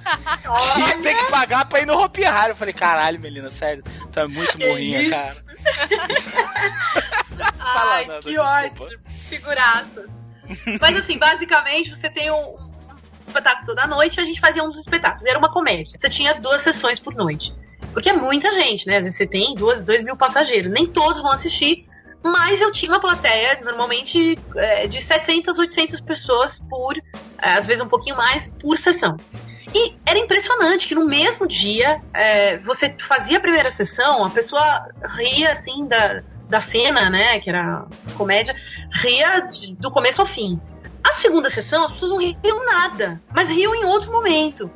que tem que pagar pra ir no Hopi Hari. Eu falei, caralho, Melina, sério, tu é muito morrinha, cara. <laughs> Fala, Ai, Nanda, que desculpa. ótimo. Figuraça. Mas assim, basicamente você tem um espetáculo toda noite e a gente fazia um dos espetáculos. Era uma comédia. Você tinha duas sessões por noite. Porque é muita gente, né? Você tem duas, dois mil passageiros. Nem todos vão assistir. Mas eu tinha uma plateia, normalmente, é, de 700, 800 pessoas por, é, às vezes um pouquinho mais, por sessão. E era impressionante que no mesmo dia, é, você fazia a primeira sessão, a pessoa ria, assim, da, da cena, né, que era comédia, ria do começo ao fim. A segunda sessão, as pessoas não riam nada, mas riam em outro momento.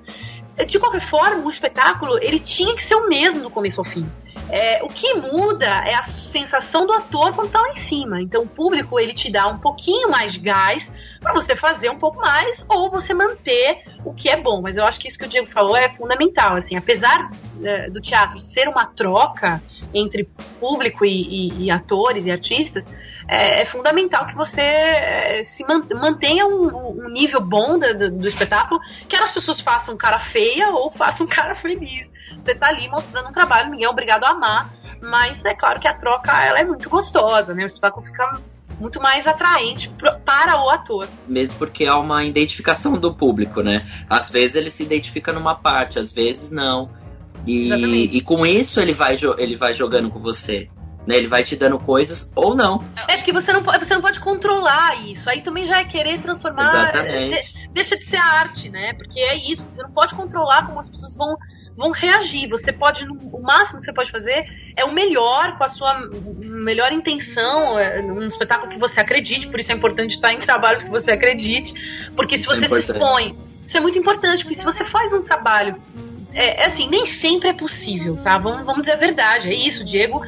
De qualquer forma, o espetáculo, ele tinha que ser o mesmo do começo ao fim. É, o que muda é a sensação do ator quando tá lá em cima. Então o público ele te dá um pouquinho mais de gás para você fazer um pouco mais ou você manter o que é bom. Mas eu acho que isso que o Diego falou é fundamental. Assim, apesar é, do teatro ser uma troca entre público e, e- e atores e artistas, é, é fundamental que você é, se man- mantenha um, um nível bom do, do espetáculo, que as pessoas façam cara feia ou façam cara feliz. Você tá ali mostrando um trabalho, ninguém é obrigado a amar, mas é claro que a troca ela é muito gostosa, né? O espetáculo fica muito mais atraente para o ator. Mesmo porque há uma identificação do público, né? Às vezes ele se identifica numa parte, às vezes não. E, Exatamente. e com isso ele vai, ele vai jogando com você. Né? Ele vai te dando coisas ou não. É porque você não, pode, você não pode controlar isso. Aí também já é querer transformar. Exatamente. de- deixa de ser arte, né? Porque é isso. Você não pode controlar como as pessoas vão, vão reagir. Você pode. O máximo que você pode fazer é o melhor, com a sua melhor intenção, é, num espetáculo que você acredite. Por isso é importante estar em trabalhos que você acredite. Porque se Isso é você se expõe. Isso é muito importante, porque se você faz um trabalho é, é assim, nem sempre é possível, tá? Vamos, vamos dizer a verdade, é isso, Diego.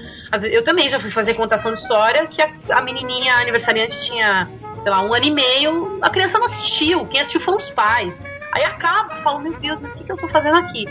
Eu também já fui fazer contação de história que a, a menininha aniversariante tinha, sei lá, um ano e meio, a criança não assistiu, quem assistiu foram os pais. Aí acaba falando, meu Deus, mas o que, que eu tô fazendo aqui?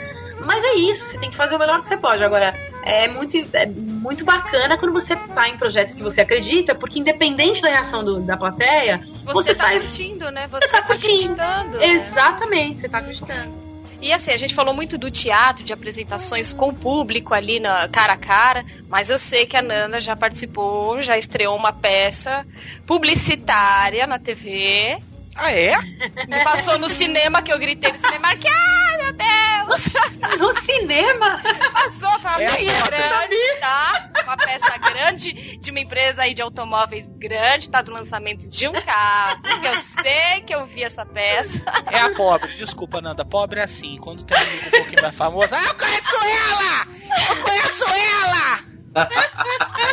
Mas é isso, você tem que fazer o melhor que você pode. Agora, é muito, é muito bacana quando você tá em projetos que você acredita, porque independente da reação do- da plateia, Você, você tá curtindo, né? Você, você tá tá curtindo. né? Exatamente, você tá acreditando. E assim, a gente falou muito do teatro, de apresentações com o público ali na cara a cara, mas eu sei que a Nanda já participou, já estreou uma peça publicitária na TV. Ah, é? Me passou no cinema que eu gritei no cinema que ai meu Deus! <laughs> No cinema, Passou, foi uma É peça grande, tá? Uma peça grande de uma empresa aí de automóveis grande, tá? Do lançamento de um carro. Que eu sei que eu vi essa peça. É a pobre, desculpa, Nanda. Pobre é assim. Quando tem um amigo um pouquinho mais famoso, ah, eu conheço ela! Eu conheço ela!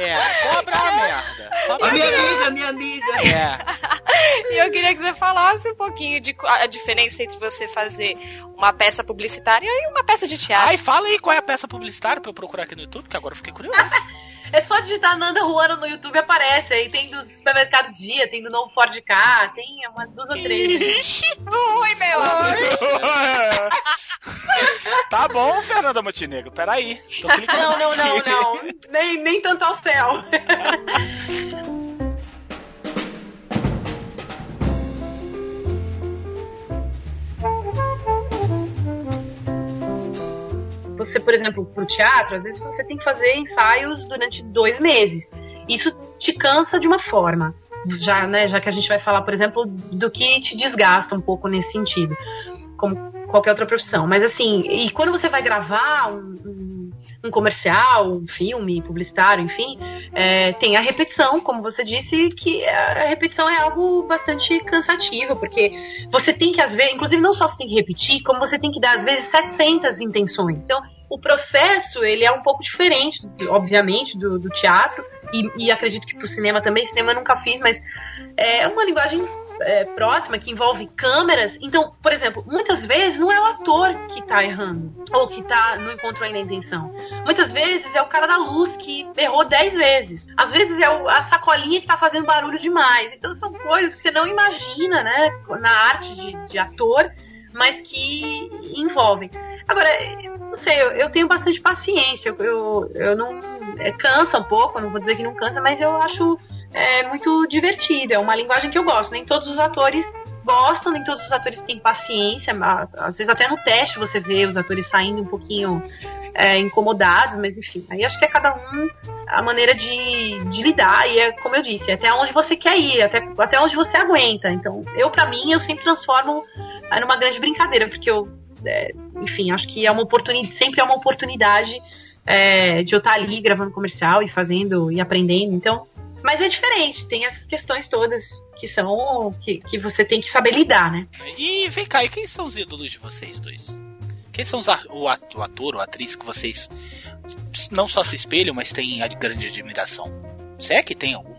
É, pobre é uma merda. Pobre A é minha uma merda. amiga, minha amiga. É. E eu queria que você falasse um pouquinho de a diferença entre você fazer uma peça publicitária e uma peça de teatro. Ai, fala aí qual é a peça publicitária pra eu procurar aqui no YouTube, que agora eu fiquei curioso. É só digitar Nanda Ruano no YouTube aparece. Aí tem do supermercado Dia, tem do novo Ford K, tem umas duas ou três. Ixi! Ui, meu amor. <laughs> tá bom, Fernanda Montenegro, peraí. Tô <laughs> Não, não, não, não. Nem, nem tanto ao céu. <laughs> Você, por exemplo, pro teatro, às vezes você tem que fazer ensaios durante dois meses. Isso te cansa de uma forma. Já, né, já que a gente vai falar, por exemplo, do que te desgasta um pouco nesse sentido. Como qualquer outra profissão. Mas assim, e quando você vai gravar um, um- um comercial, um filme publicitário, enfim, é, tem a repetição, como você disse, que a repetição é algo bastante cansativo, porque você tem que, às vezes, inclusive não só você tem que repetir, como você tem que dar, às vezes, 700 intenções. Então, o processo, ele é um pouco diferente, obviamente, do, do teatro, e, e acredito que pro cinema também, cinema eu nunca fiz, mas é uma linguagem é, próxima, que envolve câmeras. Então, por exemplo, muitas vezes não é o ator que tá errando, ou que tá, não encontrou ainda a intenção. Muitas vezes é o cara da luz que errou 10 vezes. Às vezes é o- a sacolinha que tá fazendo barulho demais. Então são coisas que você não imagina, né, na arte de, de ator, mas que envolvem. Agora, não sei, eu, eu tenho bastante paciência. Eu, eu, não. É, cansa um pouco, não vou dizer que não cansa, mas eu acho é, muito divertido. É uma linguagem que eu gosto. Nem todos os atores gostam, nem todos os atores têm paciência. Às vezes até no teste você vê os atores saindo um pouquinho é, incomodados, mas enfim. Aí acho que é cada um a maneira de, de lidar. E é como eu disse, é até onde você quer ir, até, até onde você aguenta. Então, eu, pra mim, eu sempre transformo é, numa grande brincadeira, porque eu, é, enfim, acho que é uma oportunidade, sempre é uma oportunidade é, de eu estar ali gravando comercial e fazendo e aprendendo. Então, mas é diferente, tem essas questões todas que são que, que você tem que saber lidar, né? E vem cá, e quem são os ídolos de vocês dois? Quem são os o, at- o ator ou atriz que vocês não só se espelham, mas têm a grande admiração? Se é que tem algum?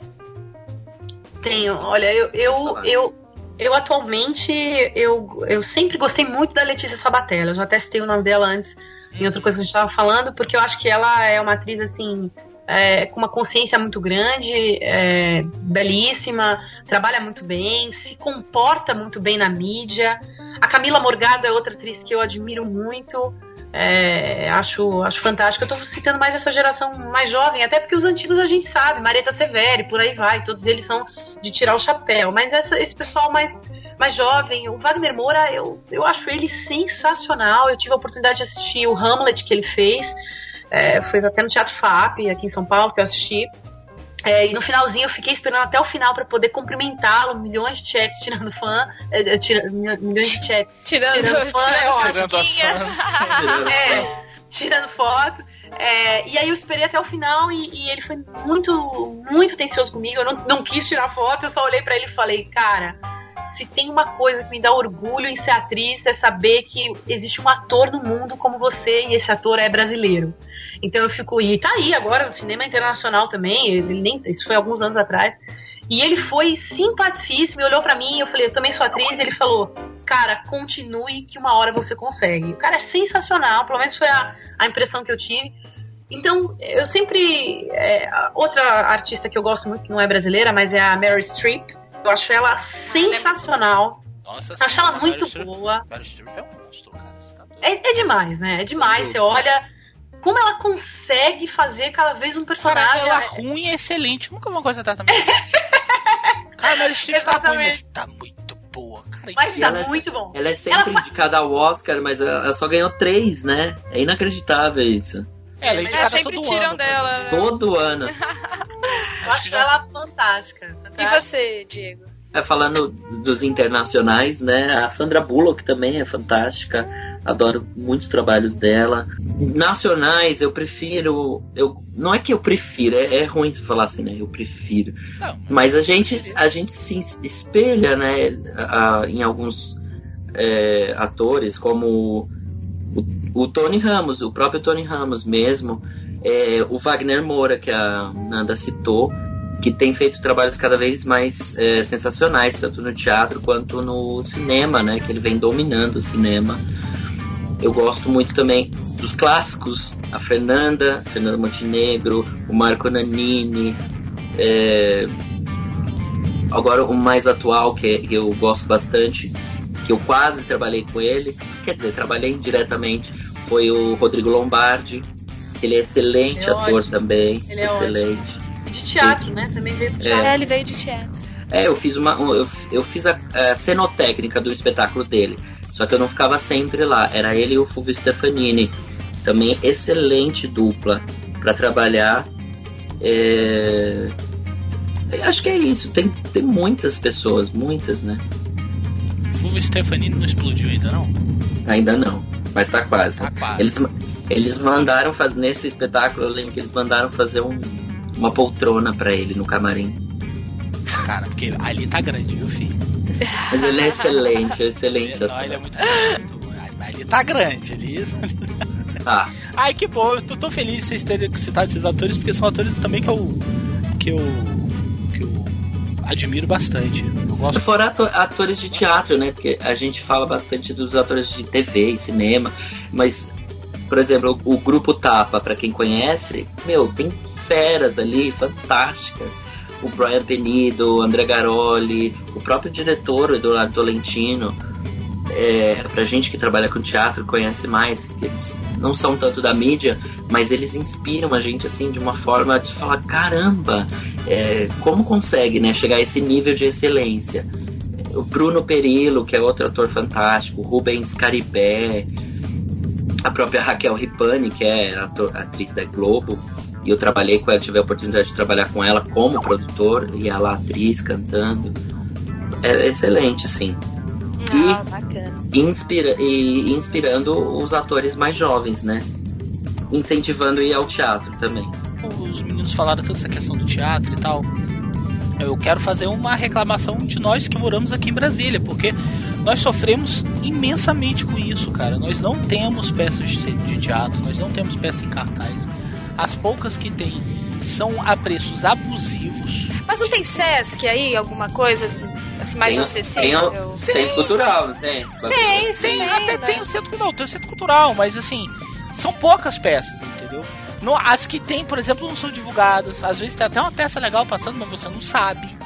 Tenho, olha, eu eu, eu, eu atualmente eu, eu sempre gostei muito da Letícia Sabatella. Eu já testei o nome dela antes em outra coisa que a gente estava falando, porque eu acho que ela é uma atriz assim é, com uma consciência muito grande, é, belíssima, trabalha muito bem, se comporta muito bem na mídia. A Camila Morgado é outra atriz que eu admiro muito. É, acho, acho fantástico. Eu tô citando mais essa geração mais jovem, até porque os antigos a gente sabe, Marieta Severi, por aí vai, todos eles são de tirar o chapéu. Mas essa- esse pessoal mais, mais jovem, o Wagner Moura, eu, eu acho ele sensacional. Eu tive a oportunidade de assistir o Hamlet que ele fez. É, foi até no Teatro FAP, aqui em São Paulo, que eu assisti. É, e no finalzinho eu fiquei esperando até o final para poder cumprimentá-lo, milhões de chats tirando fã, é, é, tira- milhões de chats <laughs> Tirando, Tirando fã, é tirando fãs. <laughs> é, tirando foto. É, e aí eu esperei até o final e, e ele foi muito, muito atencioso comigo. Eu não, não quis tirar foto, eu só olhei pra ele e falei, cara, se tem uma coisa que me dá orgulho em ser atriz é saber que existe um ator no mundo como você e esse ator é brasileiro. Então eu fico, e tá aí agora, no cinema internacional também, ele nem, isso foi alguns anos atrás. E ele foi simpaticíssimo, olhou pra mim, eu falei, eu também sou atriz, e ele falou, cara, continue que uma hora você consegue. O cara é sensacional, pelo menos foi a, a impressão que eu tive. Então, eu sempre. é, outra artista que eu gosto muito, que não é brasileira, mas é a Mary Streep. Eu acho ela sensacional. Nossa, acho ela muito Streep- boa. Meryl Streep é um monstro, cara. Tá. É, é demais, né? É demais. Você olha como ela consegue fazer cada vez um personagem. ela ruim é excelente. Como que uma coisa tá também? <laughs> Cara, Meryl Streep tá ruim, mas tá muito boa. Cara, Mas E tá ela é- muito bom. Ela é sempre indicada ao Oscar, mas ela só ganhou três, né? É inacreditável isso. ela é É, indicada sempre todo tiram ano, dela. né? Todo ano. Eu acho ela fantástica. E você, Diego? É, falando dos internacionais, né? A Sandra Bullock também é fantástica. Adoro muitos trabalhos dela. Nacionais, eu prefiro. Eu, não é que eu prefiro, é, é ruim se falar assim, né? Eu prefiro. Não. Mas a gente, a gente se espelha, né? a- em alguns é, atores, como o, o Tony Ramos, o próprio Tony Ramos mesmo. é, o Wagner Moura, que a Nanda citou, que tem feito trabalhos cada vez mais é, sensacionais, tanto no teatro quanto no cinema, né? Que ele vem dominando o cinema. Eu gosto muito também dos clássicos, a Fernanda, Fernanda Montenegro, o Marco Nanini. é, Agora o mais atual, que eu gosto bastante, que eu quase trabalhei com ele, quer dizer, trabalhei indiretamente, foi o Rodrigo Lombardi. Ele é excelente Ele é ator ótimo. também, Ele é excelente. Teatro, né? Também veio do É. teatro. É, ele veio de teatro. É, eu fiz uma. um- Eu, eu fiz a, a cenotécnica do espetáculo dele. Só que eu não ficava sempre lá. Era ele e o Fulvio Stefanini. Também excelente dupla para trabalhar. É, eu Acho que é isso. Tem, tem muitas pessoas, muitas, né? Fulvio Stefanini não explodiu ainda, não? Ainda não, mas tá quase. Tá quase. Eles, eles mandaram fazer. Nesse espetáculo, eu lembro que eles mandaram fazer um- uma poltrona para ele no camarim. Cara, porque ali tá grande, viu, filho? Mas ele é excelente, é excelente. Não, ele é muito bonito. Ali tá grande, ali. Ah, Ai, que bom, eu tô tão feliz de vocês terem citado esses atores, porque são atores também que eu. que eu. que eu admiro bastante. Eu gosto. Fora ato- atores de teatro, né? Porque a gente fala bastante dos atores de TV e cinema, mas, por exemplo, o, o grupo Tapa, pra quem conhece, meu, tem feras ali fantásticas. O Brian Penido, o André Garoli, o próprio diretor, o Eduardo Tolentino. É, pra gente que trabalha com teatro, conhece mais, eles não são tanto da mídia, mas eles inspiram a gente assim de uma forma de falar, caramba, é, como consegue né, chegar a esse nível de excelência? O Bruno Perillo, que é outro ator fantástico, o Rubens Caribé, a própria Raquel Ripani, que é ator- atriz da Globo, e eu trabalhei com ela, tive a oportunidade de trabalhar com ela como produtor, e ela atriz cantando. É excelente, assim. E- Ah. E, inspira, e inspirando os atores mais jovens, né? Incentivando ir ao teatro também. Os meninos falaram toda essa questão do teatro e tal. Eu quero fazer uma reclamação de nós que moramos aqui em Brasília, porque nós sofremos imensamente com isso, cara. Nós não temos peças de de teatro, nós não temos peças em cartaz. As poucas que tem são a preços abusivos. Mas não tem Sesc aí, alguma coisa assim, mais tem, acessível? Tem o centro cultural, não tem? Tem, sim, até né? tem o centro cultural, tem o centro cultural, mas assim, são poucas peças, entendeu? Não, as que tem, por exemplo, não são divulgadas. Às vezes tem até uma peça legal passando, mas você não sabe.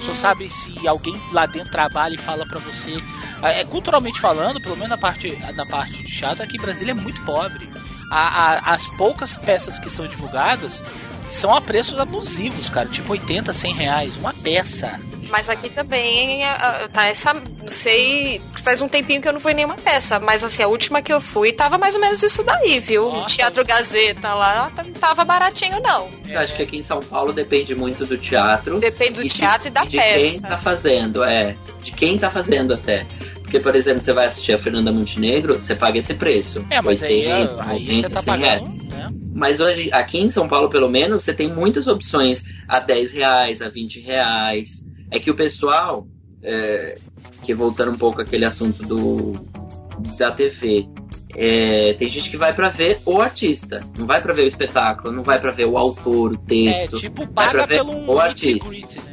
Só sabe se alguém lá dentro trabalha e fala pra você. É, culturalmente falando, pelo menos na parte, na parte de teatro, aqui em Brasília é muito pobre. A- a- as poucas peças que são divulgadas são a preços abusivos, cara. Tipo 80, 100 reais. Uma peça. Mas aqui também tá essa. Não sei. Faz um tempinho que eu não fui nenhuma peça. Mas assim, a última que eu fui tava mais ou menos isso daí, viu? O Nossa. Teatro Gazeta lá não tava baratinho, não. Eu acho que aqui em São Paulo depende muito do teatro. Depende do de- teatro e da de quem peça. tá fazendo, é. De quem tá fazendo até. Porque, por exemplo, você vai assistir a Fernanda Montenegro, você paga esse preço. É, mas aí, 80, aí 90, você tá 100 reais. pagando, né? Mas hoje, aqui em São Paulo, pelo menos, você tem muitas opções a 10 reais, a 20 reais. É que o pessoal, é, que voltando um pouco àquele assunto do da TV, é, tem gente que vai pra ver o artista, não vai pra ver o espetáculo, não vai pra ver o autor, o É, texto. tipo, Vai pra paga ver pelo o artista. né?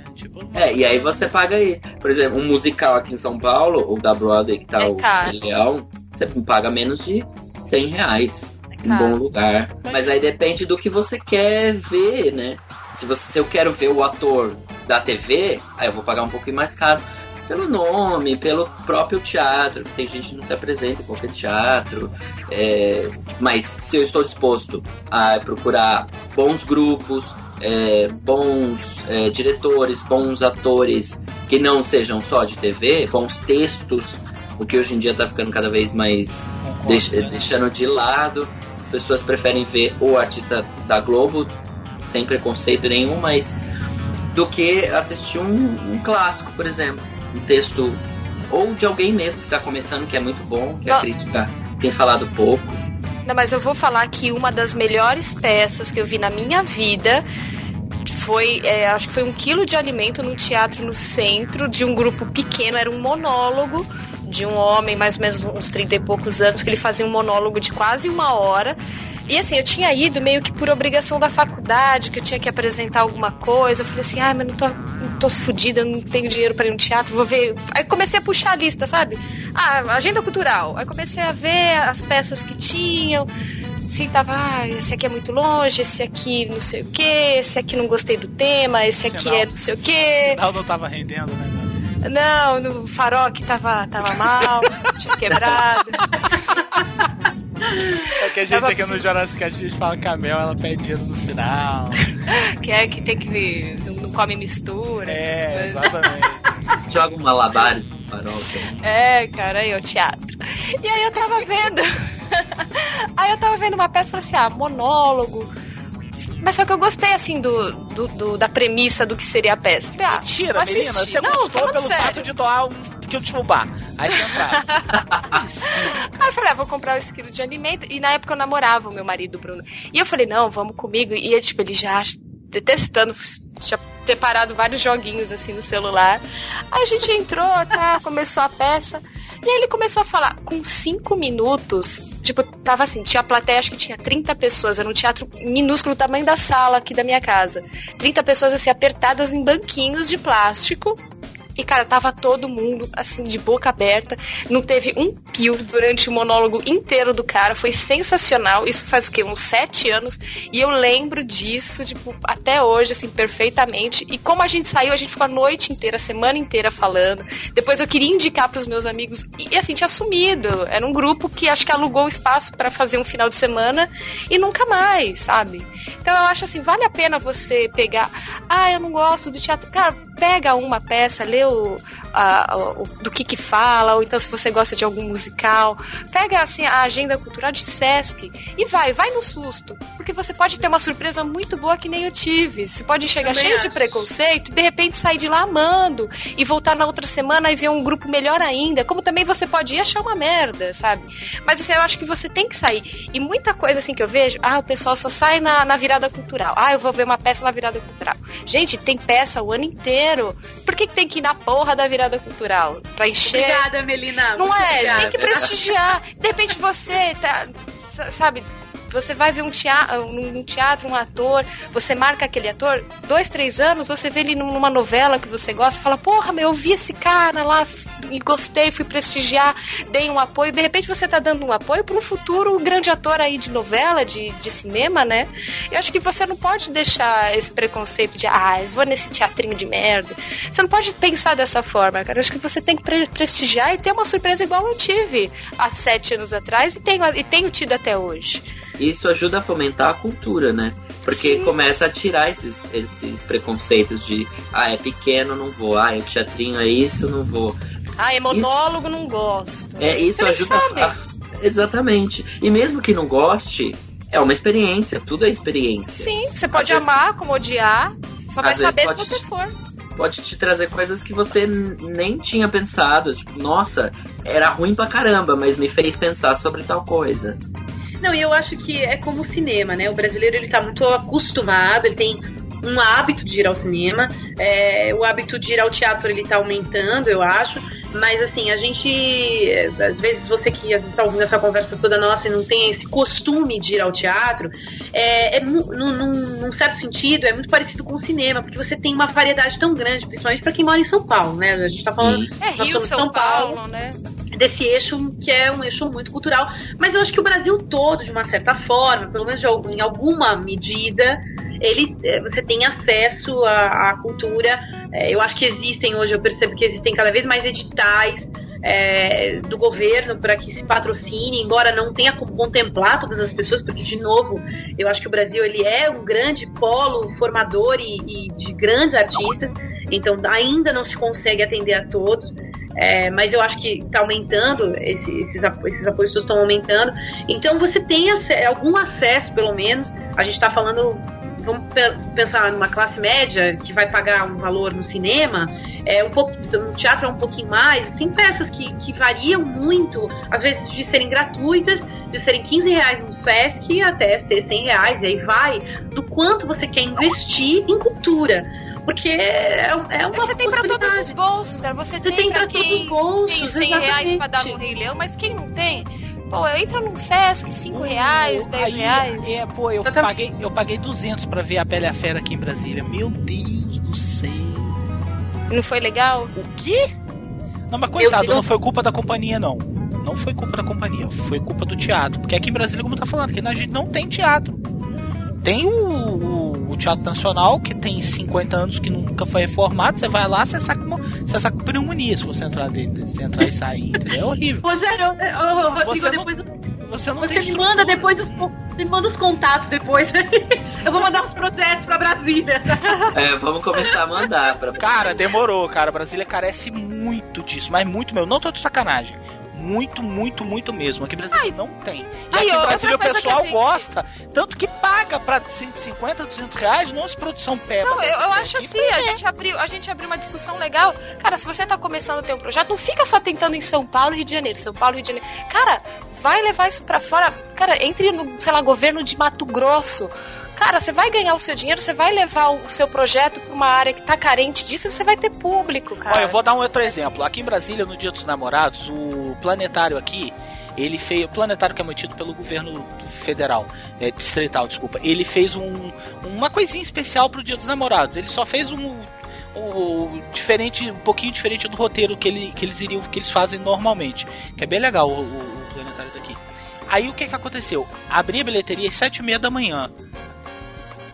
É, e aí você paga aí. Por exemplo, um musical aqui em São Paulo, o da Broadway, que tá É o Leão, você paga menos de 100 reais. É Um bom lugar. Mas aí depende do que você quer ver, né? Se, você, se eu quero ver o ator da TV, aí eu vou pagar um pouquinho mais caro. pelo nome, pelo próprio teatro. Tem gente que não se apresenta em qualquer teatro. é, mas se eu estou disposto a procurar bons grupos, é, bons é, diretores, bons atores que não sejam só de TV, bons textos, o que hoje em dia está ficando cada vez mais Concordo, deix- né? deixando de lado. As pessoas preferem ver o artista da Globo, sem preconceito nenhum, mas do que assistir um, um clássico, por exemplo. Um texto ou de alguém mesmo que está começando, que é muito bom, que a crítica tem falado pouco. Não, mas eu vou falar que uma das melhores peças que eu vi na minha vida foi, é, acho que foi um quilo de alimento num teatro no centro de um grupo pequeno, era um monólogo de um homem, mais ou menos uns 30 e poucos anos, que ele fazia um monólogo de quase uma hora. E assim, eu tinha ido meio que por obrigação da faculdade, que eu tinha que apresentar alguma coisa. Eu falei assim, ah, mas não tô, não tô fodida, não tenho dinheiro para ir no teatro, vou ver. Aí comecei a puxar a lista, sabe? Ah, agenda cultural. Aí comecei a ver as peças que tinham. Assim, tava, ah, esse aqui é muito longe, esse aqui não sei o que, esse aqui não gostei do tema, esse aqui Sinal. é não sei o que. Não, não tava rendendo, né? Não, no farol que tava, tava mal, tinha quebrado. <laughs> É que a gente aqui no Jurassic a gente fala camel, ela pede dinheiro no final. <laughs> Que é que tem que. Não, não come mistura, É, essas coisas. exatamente. <laughs> Joga um malabares no farol. também. É, cara, aí, o teatro. E aí eu tava vendo. <laughs> aí eu tava vendo uma peça e falei assim, ah, monólogo. Mas só que eu gostei, assim, do, do, do- da premissa do que seria a peça. Falei, ah, Mentira, vou menina, você Não, gostou pelo sério. fato de doar um quilo de fubá. Aí você. <laughs> Aí eu falei, ah, vou comprar esse quilo de alimento. E na época eu namorava o meu marido, Bruno. E eu falei, não, vamos comigo. E ele, tipo, ele já detestando, tinha preparado vários joguinhos assim no celular. Aí a gente entrou, tá, começou a peça. E aí ele começou a falar, com cinco minutos, tipo, tava assim, tinha plateia, acho que tinha 30 pessoas, era um teatro minúsculo, tamanho da sala aqui da minha casa. 30 pessoas assim, apertadas em banquinhos de plástico. E, cara, tava todo mundo, assim, de boca aberta. Não teve um pio durante o monólogo inteiro do cara. Foi sensacional. Isso faz o quê? Uns sete anos. E eu lembro disso, tipo, até hoje, assim, perfeitamente. E como a gente saiu, a gente ficou a noite inteira, a semana inteira falando. Depois eu queria indicar pros meus amigos. E, assim, tinha sumido. Era um grupo que acho que alugou o espaço para fazer um final de semana e nunca mais, sabe? Então eu acho assim, vale a pena você pegar. Ah, eu não gosto do teatro. Cara, pega uma peça, lê o, a- o- do que que fala, ou então se você gosta de algum musical, pega assim a agenda cultural de Sesc e vai, vai no susto, porque você pode ter uma surpresa muito boa que nem eu tive. Você pode chegar Também cheio de acho. preconceito e de repente sair de lá amando e voltar na outra semana e ver um grupo melhor ainda. Como também você pode ir achar uma merda, sabe? Mas assim, eu acho que você tem que sair. E muita coisa assim que eu vejo, ah, o pessoal só sai na, na virada cultural. Ah, eu vou ver uma peça na virada cultural. Gente, tem peça o ano inteiro. Por que, que tem que ir na porra da virada cultural? Pra encher. Obrigada, Melina. Não é? obrigada. Tem que prestigiar. De repente você tá. sa- Sabe? Você vai ver um teatro, um teatro, um ator, você marca aquele ator, dois, três anos, você vê ele numa novela que você gosta, fala, porra, meu, eu vi esse cara lá e gostei, fui prestigiar, dei um apoio. De repente você tá dando um apoio para um futuro grande ator aí de novela, de, de cinema, né? Eu acho que você não pode deixar esse preconceito de, ah, eu vou nesse teatrinho de merda. Você não pode pensar dessa forma, cara. Eu acho que você tem que pre- prestigiar e ter uma surpresa igual eu tive há sete anos atrás e tenho, e tenho tido até hoje. Isso ajuda a fomentar a cultura, né? Porque Sim. começa a tirar esses, esses preconceitos de ah, é pequeno, não vou, ah, é teatrinho, é isso, não vou. Ah, é monólogo, não gosto. É, isso Você nem ajuda sabe. a. Exatamente. E mesmo que não goste, é uma experiência, tudo é experiência. Sim, você pode Às vezes- amar como odiar, você só vai vezes saber se você for. Pode te trazer coisas que você nem tinha pensado. Tipo, nossa, era ruim pra caramba, mas me fez pensar sobre tal coisa. Não, e eu acho que é como o cinema, né? O brasileiro ele tá muito acostumado, ele tem um hábito de ir ao cinema, é, o hábito de ir ao teatro ele tá aumentando, eu acho. Mas assim, a gente. é, Às vezes você que às vezes tá ouvindo essa conversa toda nossa e não tem esse costume de ir ao teatro, é, é mu- num, num- num certo sentido, é muito parecido com o cinema, porque você tem uma variedade tão grande, principalmente pra quem mora em São Paulo, né? A gente tá falando. Sim. É nós Rio, somos São, Paulo, né? desse eixo que é um eixo muito cultural. Mas eu acho que o Brasil todo, de uma certa forma, pelo menos em alguma medida, ele, eh, você tem acesso à, à cultura É, eu acho que existem hoje, eu percebo que existem cada vez mais editais é, do governo para que se patrocine, embora não tenha como contemplar todas as pessoas, porque de novo, eu acho que o Brasil ele é um grande polo formador e, e de grandes artistas, então ainda não se consegue atender a todos. É, mas eu acho que está aumentando, esse, esses, apo- esses apoios estão aumentando. Então você tem ace- algum acesso, pelo menos. A gente está falando, vamos pe- pensar numa classe média que vai pagar um valor no cinema, é um pouco, no teatro é um pouquinho mais. Tem peças que, que variam muito, às vezes de serem gratuitas, de serem 15 reais no Sesc até ser 100 reais. E aí vai do quanto você quer investir em cultura. Porque é, é uma Você tem pra todos os bolsos, cara. Você, Você tem pra todos quem os bolsos, tem 100 reais pra dar no exatamente. Rei Leão, mas quem não tem, pô, entra num Sesc, 5 reais, 10 Aí, reais. É, pô, eu paguei, eu paguei 200 pra ver a Bela e a Fera aqui em Brasília. Meu Deus do céu. Não foi legal? O quê? Não, mas coitado, não foi culpa da companhia, não. Não foi culpa da companhia, foi culpa do teatro. Porque aqui em Brasília, como tá falando, aqui a gente não tem teatro. Tem o, o- o Teatro Nacional, que tem 50 anos, que nunca foi reformado. Você vai lá, você saca, uma, você saca pneumonia se você entrar dentro. Se entrar e sair, entendeu? É horrível. Rogério, ô, Rodrigo, Você não- depois Você não você me manda depois os, você me manda os contatos depois. <laughs> Eu vou mandar os projetos pra Brasília. É, vamos começar a mandar pra Cara, demorou, cara. Brasília carece muito disso, mas muito mesmo. Não tô de sacanagem. Muito, muito, muito mesmo. Aqui em Brasília Ai. não tem. E Ai, aqui outra Brasília o pessoal gente- gosta. Tanto que paga pra 150, 200 reais numa produção pé. Não, eu, eu acho assim, a gente, abriu, a gente abriu uma discussão legal. Cara, se você tá começando a ter um projeto, não fica só tentando em São Paulo e Rio de Janeiro, São Paulo e Rio de Janeiro. Cara, vai levar isso pra fora. Cara, entre no, sei lá, governo de Mato Grosso. Cara, você vai ganhar o seu dinheiro, você vai levar o seu projeto pra uma área que tá carente disso e você vai ter público, cara. Olha, eu vou dar um outro exemplo. Aqui em Brasília, no Dia dos Namorados, o planetário aqui, ele fez. O planetário que é mantido pelo governo federal, é, distrital, desculpa, ele fez um, uma coisinha especial pro Dia dos Namorados. Ele só fez um. um diferente, um pouquinho diferente do roteiro que, ele, que eles iriam, que eles fazem normalmente. Que é bem legal o, o- o planetário daqui. Aí o que que aconteceu? Abri a bilheteria às sete e meia da manhã.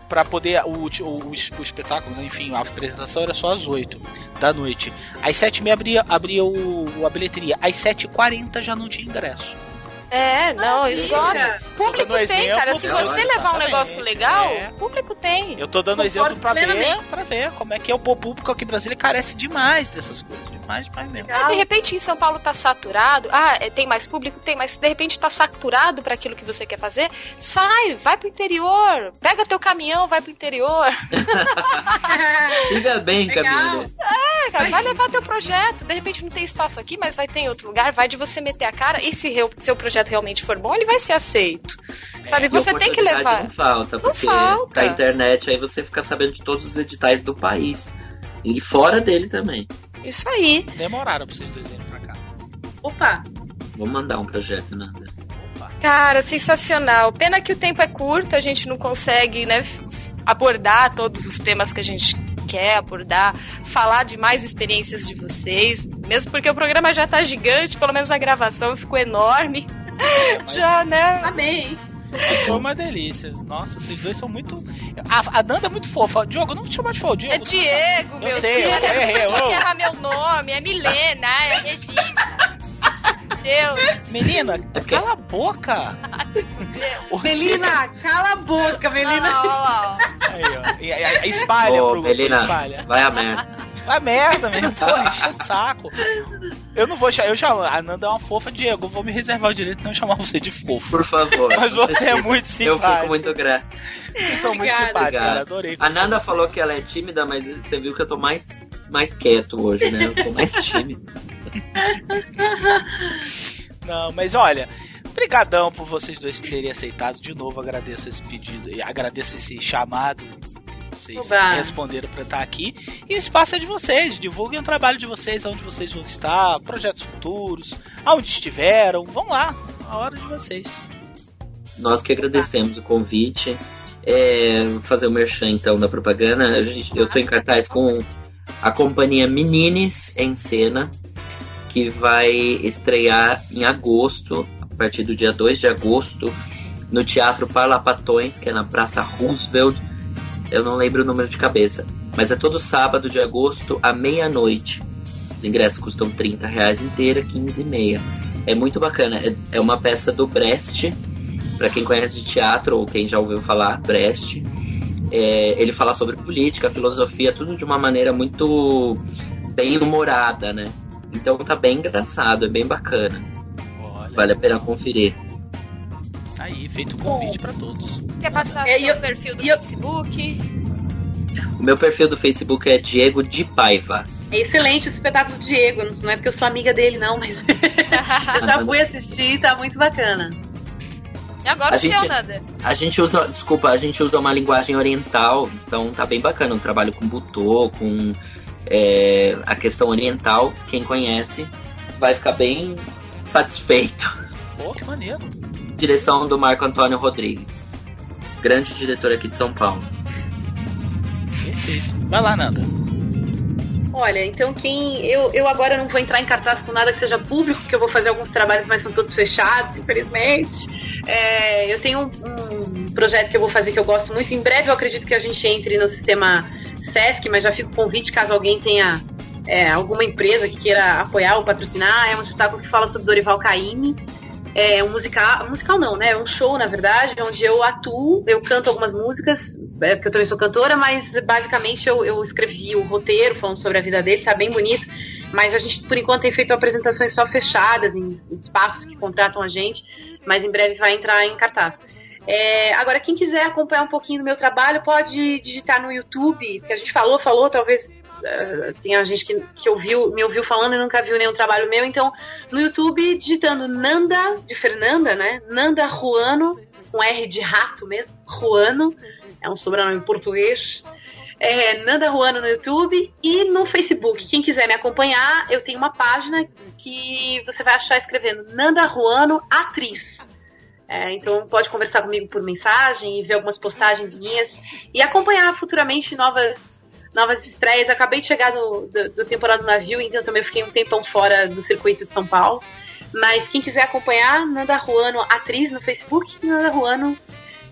Pra poder. O, o, o, o espetáculo, né, enfim, a apresentação era só às 8 da noite. Às 7h30 abria, abria o, a bilheteria. Às 7h40 já não tinha ingresso. É, não, esgota. Público tem, exemplo, cara. Se você exatamente. levar um negócio legal, É. público tem. Eu tô dando Concordo exemplo pra ver, pra ver como é que é o público aqui em Brasília carece demais dessas coisas. Demais mesmo. Ah, de repente em São Paulo tá saturado. Ah, é, tem mais público? Tem, mas de repente tá saturado pra aquilo que você quer fazer. Sai, vai pro interior. Pega teu caminhão, vai pro interior. <laughs> Siga bem. Camila. É, cara, vai levar teu projeto. De repente não tem espaço aqui, mas vai ter em outro lugar. Vai de você meter a cara. E se reu- seu projeto realmente for bom, ele vai ser aceito. Sabe, E você tem que levar. Não falta, porque falta. da internet aí você fica sabendo de todos os editais do país. E fora dele também. Isso aí. Demoraram pra vocês dois irem pra cá. Opa, Vou mandar um projeto, Nanda. Cara, sensacional. Pena que o tempo é curto, a gente não consegue, né, abordar todos os temas que a gente quer abordar, falar de mais experiências de vocês, mesmo porque o programa já tá gigante, pelo menos a gravação ficou enorme. <laughs> Já, né? amei. Foi uma delícia. Nossa, vocês dois são muito. A, a Nanda é muito fofa. Diogo, não vou te chamar de fofa, Diogo. É Diego, meu sei, Deus. eu errei, Essa pessoa ô. que erra meu nome, é Milena, é Regina. Deus. Menina, É <laughs> cala a boca. Melina, cala a boca, Olha Melina. lá, olha lá. Aí, ó. E, e- e- espalha Ô, pro Melina, espalha. vai a merda. Vai merda mesmo, porra, enche o saco. Eu não vou chamar, eu chamo, a Nanda é uma fofa, Diego, eu vou me reservar o direito de não chamar você de fofo. Por favor. Mas você é muito Eu simpático. fico muito grato. Vocês são muito simpáticos, cara, adorei. A Nanda falou que ela é tímida, mas você viu que eu tô mais, mais quieto hoje, né? Eu tô mais <laughs> tímido. Não, mas olha, brigadão por vocês dois terem aceitado. De novo, agradeço esse pedido e agradeço esse chamado. Vocês Oba. responderam pra estar aqui. E o espaço é de vocês. Divulguem o trabalho de vocês, onde vocês vão estar, projetos futuros, aonde estiveram. Vão lá, a hora de vocês. Nós que agradecemos o convite. É, vou fazer o merchan então da propaganda. A gente, eu tô em cartaz com a companhia Menines em Cena, que vai estrear em agosto, a partir do dia 2 de agosto, no Teatro Parlapatões, que é na Praça Roosevelt. Eu não lembro o número de cabeça. Mas é todo sábado de agosto à meia-noite. Os ingressos custam 30 reais inteira, 15 e meia. É muito bacana. É, é uma peça do Brecht, para quem conhece de teatro ou quem já ouviu falar, Brecht. É, ele fala sobre política, filosofia, tudo de uma maneira muito bem humorada, né? Então tá bem engraçado, é bem bacana. Olha, Vale a pena conferir. Aí, feito o convite pra todos. Quer passar É, seu e eu- perfil do eu- Facebook? O meu perfil do Facebook é Diego de Paiva. É excelente o espetáculo do Diego. Não é porque eu sou amiga dele, não, mas <laughs> eu já fui assistir tá muito bacana. E agora A o seu, gente- Nanda? A gente usa, desculpa, a gente usa uma linguagem oriental, então tá bem bacana. Um trabalho com butô, com é, a questão oriental. Quem conhece vai ficar bem satisfeito. Pô, que maneiro. Direção do Marco Antônio Rodrigues, grande diretor aqui de São Paulo. Perfeito. Vai lá, Nanda. Olha, então quem. Eu, eu agora não vou entrar em cartaz com nada que seja público, porque eu vou fazer alguns trabalhos, mas são todos fechados, infelizmente. É, eu tenho um, um projeto que eu vou fazer que eu gosto muito. Em breve eu acredito que a gente entre no sistema SESC, mas já fica o convite caso alguém tenha é, alguma empresa que queira apoiar ou patrocinar. É um espetáculo que fala sobre Dorival Caymmi. É um musical, musical não, né? Um show, na verdade, onde eu atuo, eu canto algumas músicas, é, porque eu também sou cantora, mas basicamente eu, eu escrevi o roteiro falando sobre a vida dele, tá bem bonito. Mas a gente, por enquanto, tem feito apresentações só fechadas, em espaços que contratam a gente, mas em breve vai entrar em cartaz. É, agora, quem quiser acompanhar um pouquinho do meu trabalho, pode digitar no YouTube, que a gente falou, falou, talvez eh, tenha gente que, que ouviu, me ouviu falando e nunca viu nenhum trabalho meu, então no YouTube, digitando Nanda, de Fernanda, né? Nanda Ruano, com R de rato mesmo, Ruano, é um sobrenome português. É, Nanda Ruano no YouTube e no Facebook. Quem quiser me acompanhar, eu tenho uma página que você vai achar escrevendo Nanda Ruano Atriz. É, então pode conversar comigo por mensagem e ver algumas postagens minhas e acompanhar futuramente novas novas estreias. Acabei de chegar do, do, do temporada do navio, então também fiquei um tempão fora do circuito de São Paulo. Mas quem quiser acompanhar, Nanda Ruano, atriz no Facebook, Nanda Ruano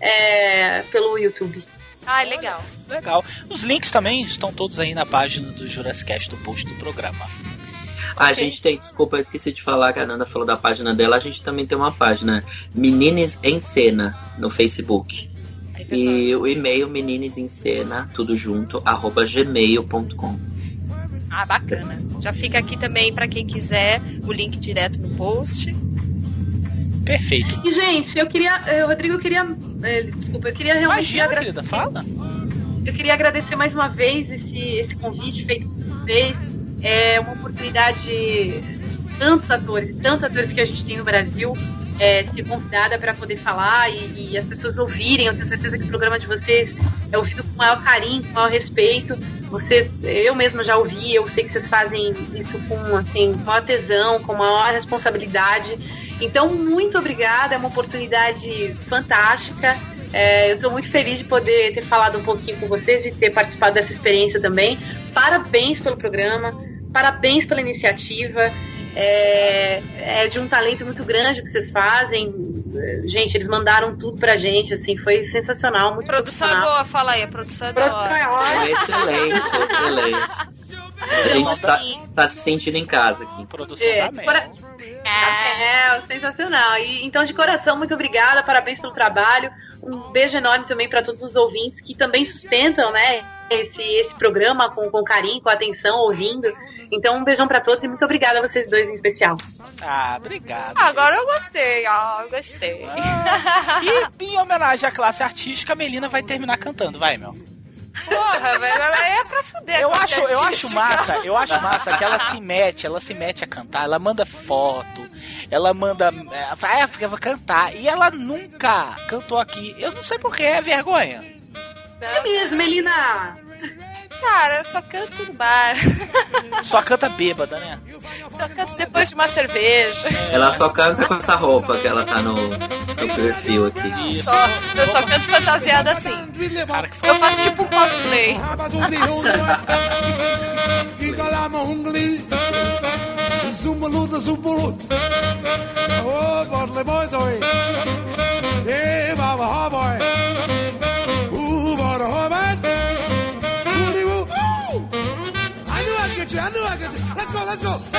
é, pelo YouTube. Ah, legal. Legal. Os links também estão todos aí na página do Jurassic Cast do post do programa. A Ok. gente tem, desculpa, eu esqueci de falar que a Nanda falou da página dela. A gente também tem uma página Menines em Cena no Facebook. E o e-mail menines em cena, tudo junto, arroba gmail.com. Ah, bacana. Já fica aqui também pra quem quiser o link direto no post. Perfeito. E, gente, eu queria. eh, Rodrigo, eu queria. eh, desculpa, eu queria realmente Imagina, agradecer. querida, fala. Eu queria agradecer mais uma vez esse, esse convite feito por vocês. É uma oportunidade, tantos atores, tantos atores que a gente tem no Brasil, é, ser convidada para poder falar e, e as pessoas ouvirem. Eu tenho certeza que o programa de vocês é ouvido com maior carinho, com maior respeito. Vocês, eu mesma já ouvi, eu sei que vocês fazem isso com assim, maior tesão, com maior responsabilidade. Então, muito obrigada, é uma oportunidade fantástica. É, eu estou muito feliz de poder ter falado um pouquinho com vocês e ter participado dessa experiência também. Parabéns pelo programa, parabéns pela iniciativa. É, é de um talento muito grande que vocês fazem. É, Gente, eles mandaram tudo pra gente, assim, foi sensacional, muito Produção é boa, fala aí, a produção é da hora. é ótima. Excelente, excelente. A gente tá, tá se sentindo em casa aqui. Produção É, da de Mel. cora- É, sensacional. E, então, de coração, muito obrigada, parabéns pelo trabalho. Um beijo enorme também para todos os ouvintes que também sustentam, né, esse, esse programa com, com carinho, com atenção, ouvindo. Então, um beijão para todos e muito obrigada a vocês dois em especial. Ah, obrigado. Ah, Agora eu gostei, ó, eu gostei. Ah, e em homenagem à classe artística, a Melina vai terminar cantando, vai, Mel. Porra, velho, ela é pra fuder. Eu acho, eu acho massa, eu acho massa que ela se mete, ela se mete a cantar, ela manda foto, ela manda. É, "Ah, eu vou cantar. E ela nunca cantou aqui. Eu não sei porquê, é vergonha. É mesmo, Melina! Cara, eu só canto no bar. <laughs> Só canta bêbada, né? Só canto depois de uma cerveja. Ela só canta com essa roupa que ela tá no, no perfil aqui. Só, eu só canto fantasiada assim. Cara, que Eu faço tipo um cosplay. <laughs> <laughs> Zumbaluda. Oh, boys, oi. Baba, boy. Let's go,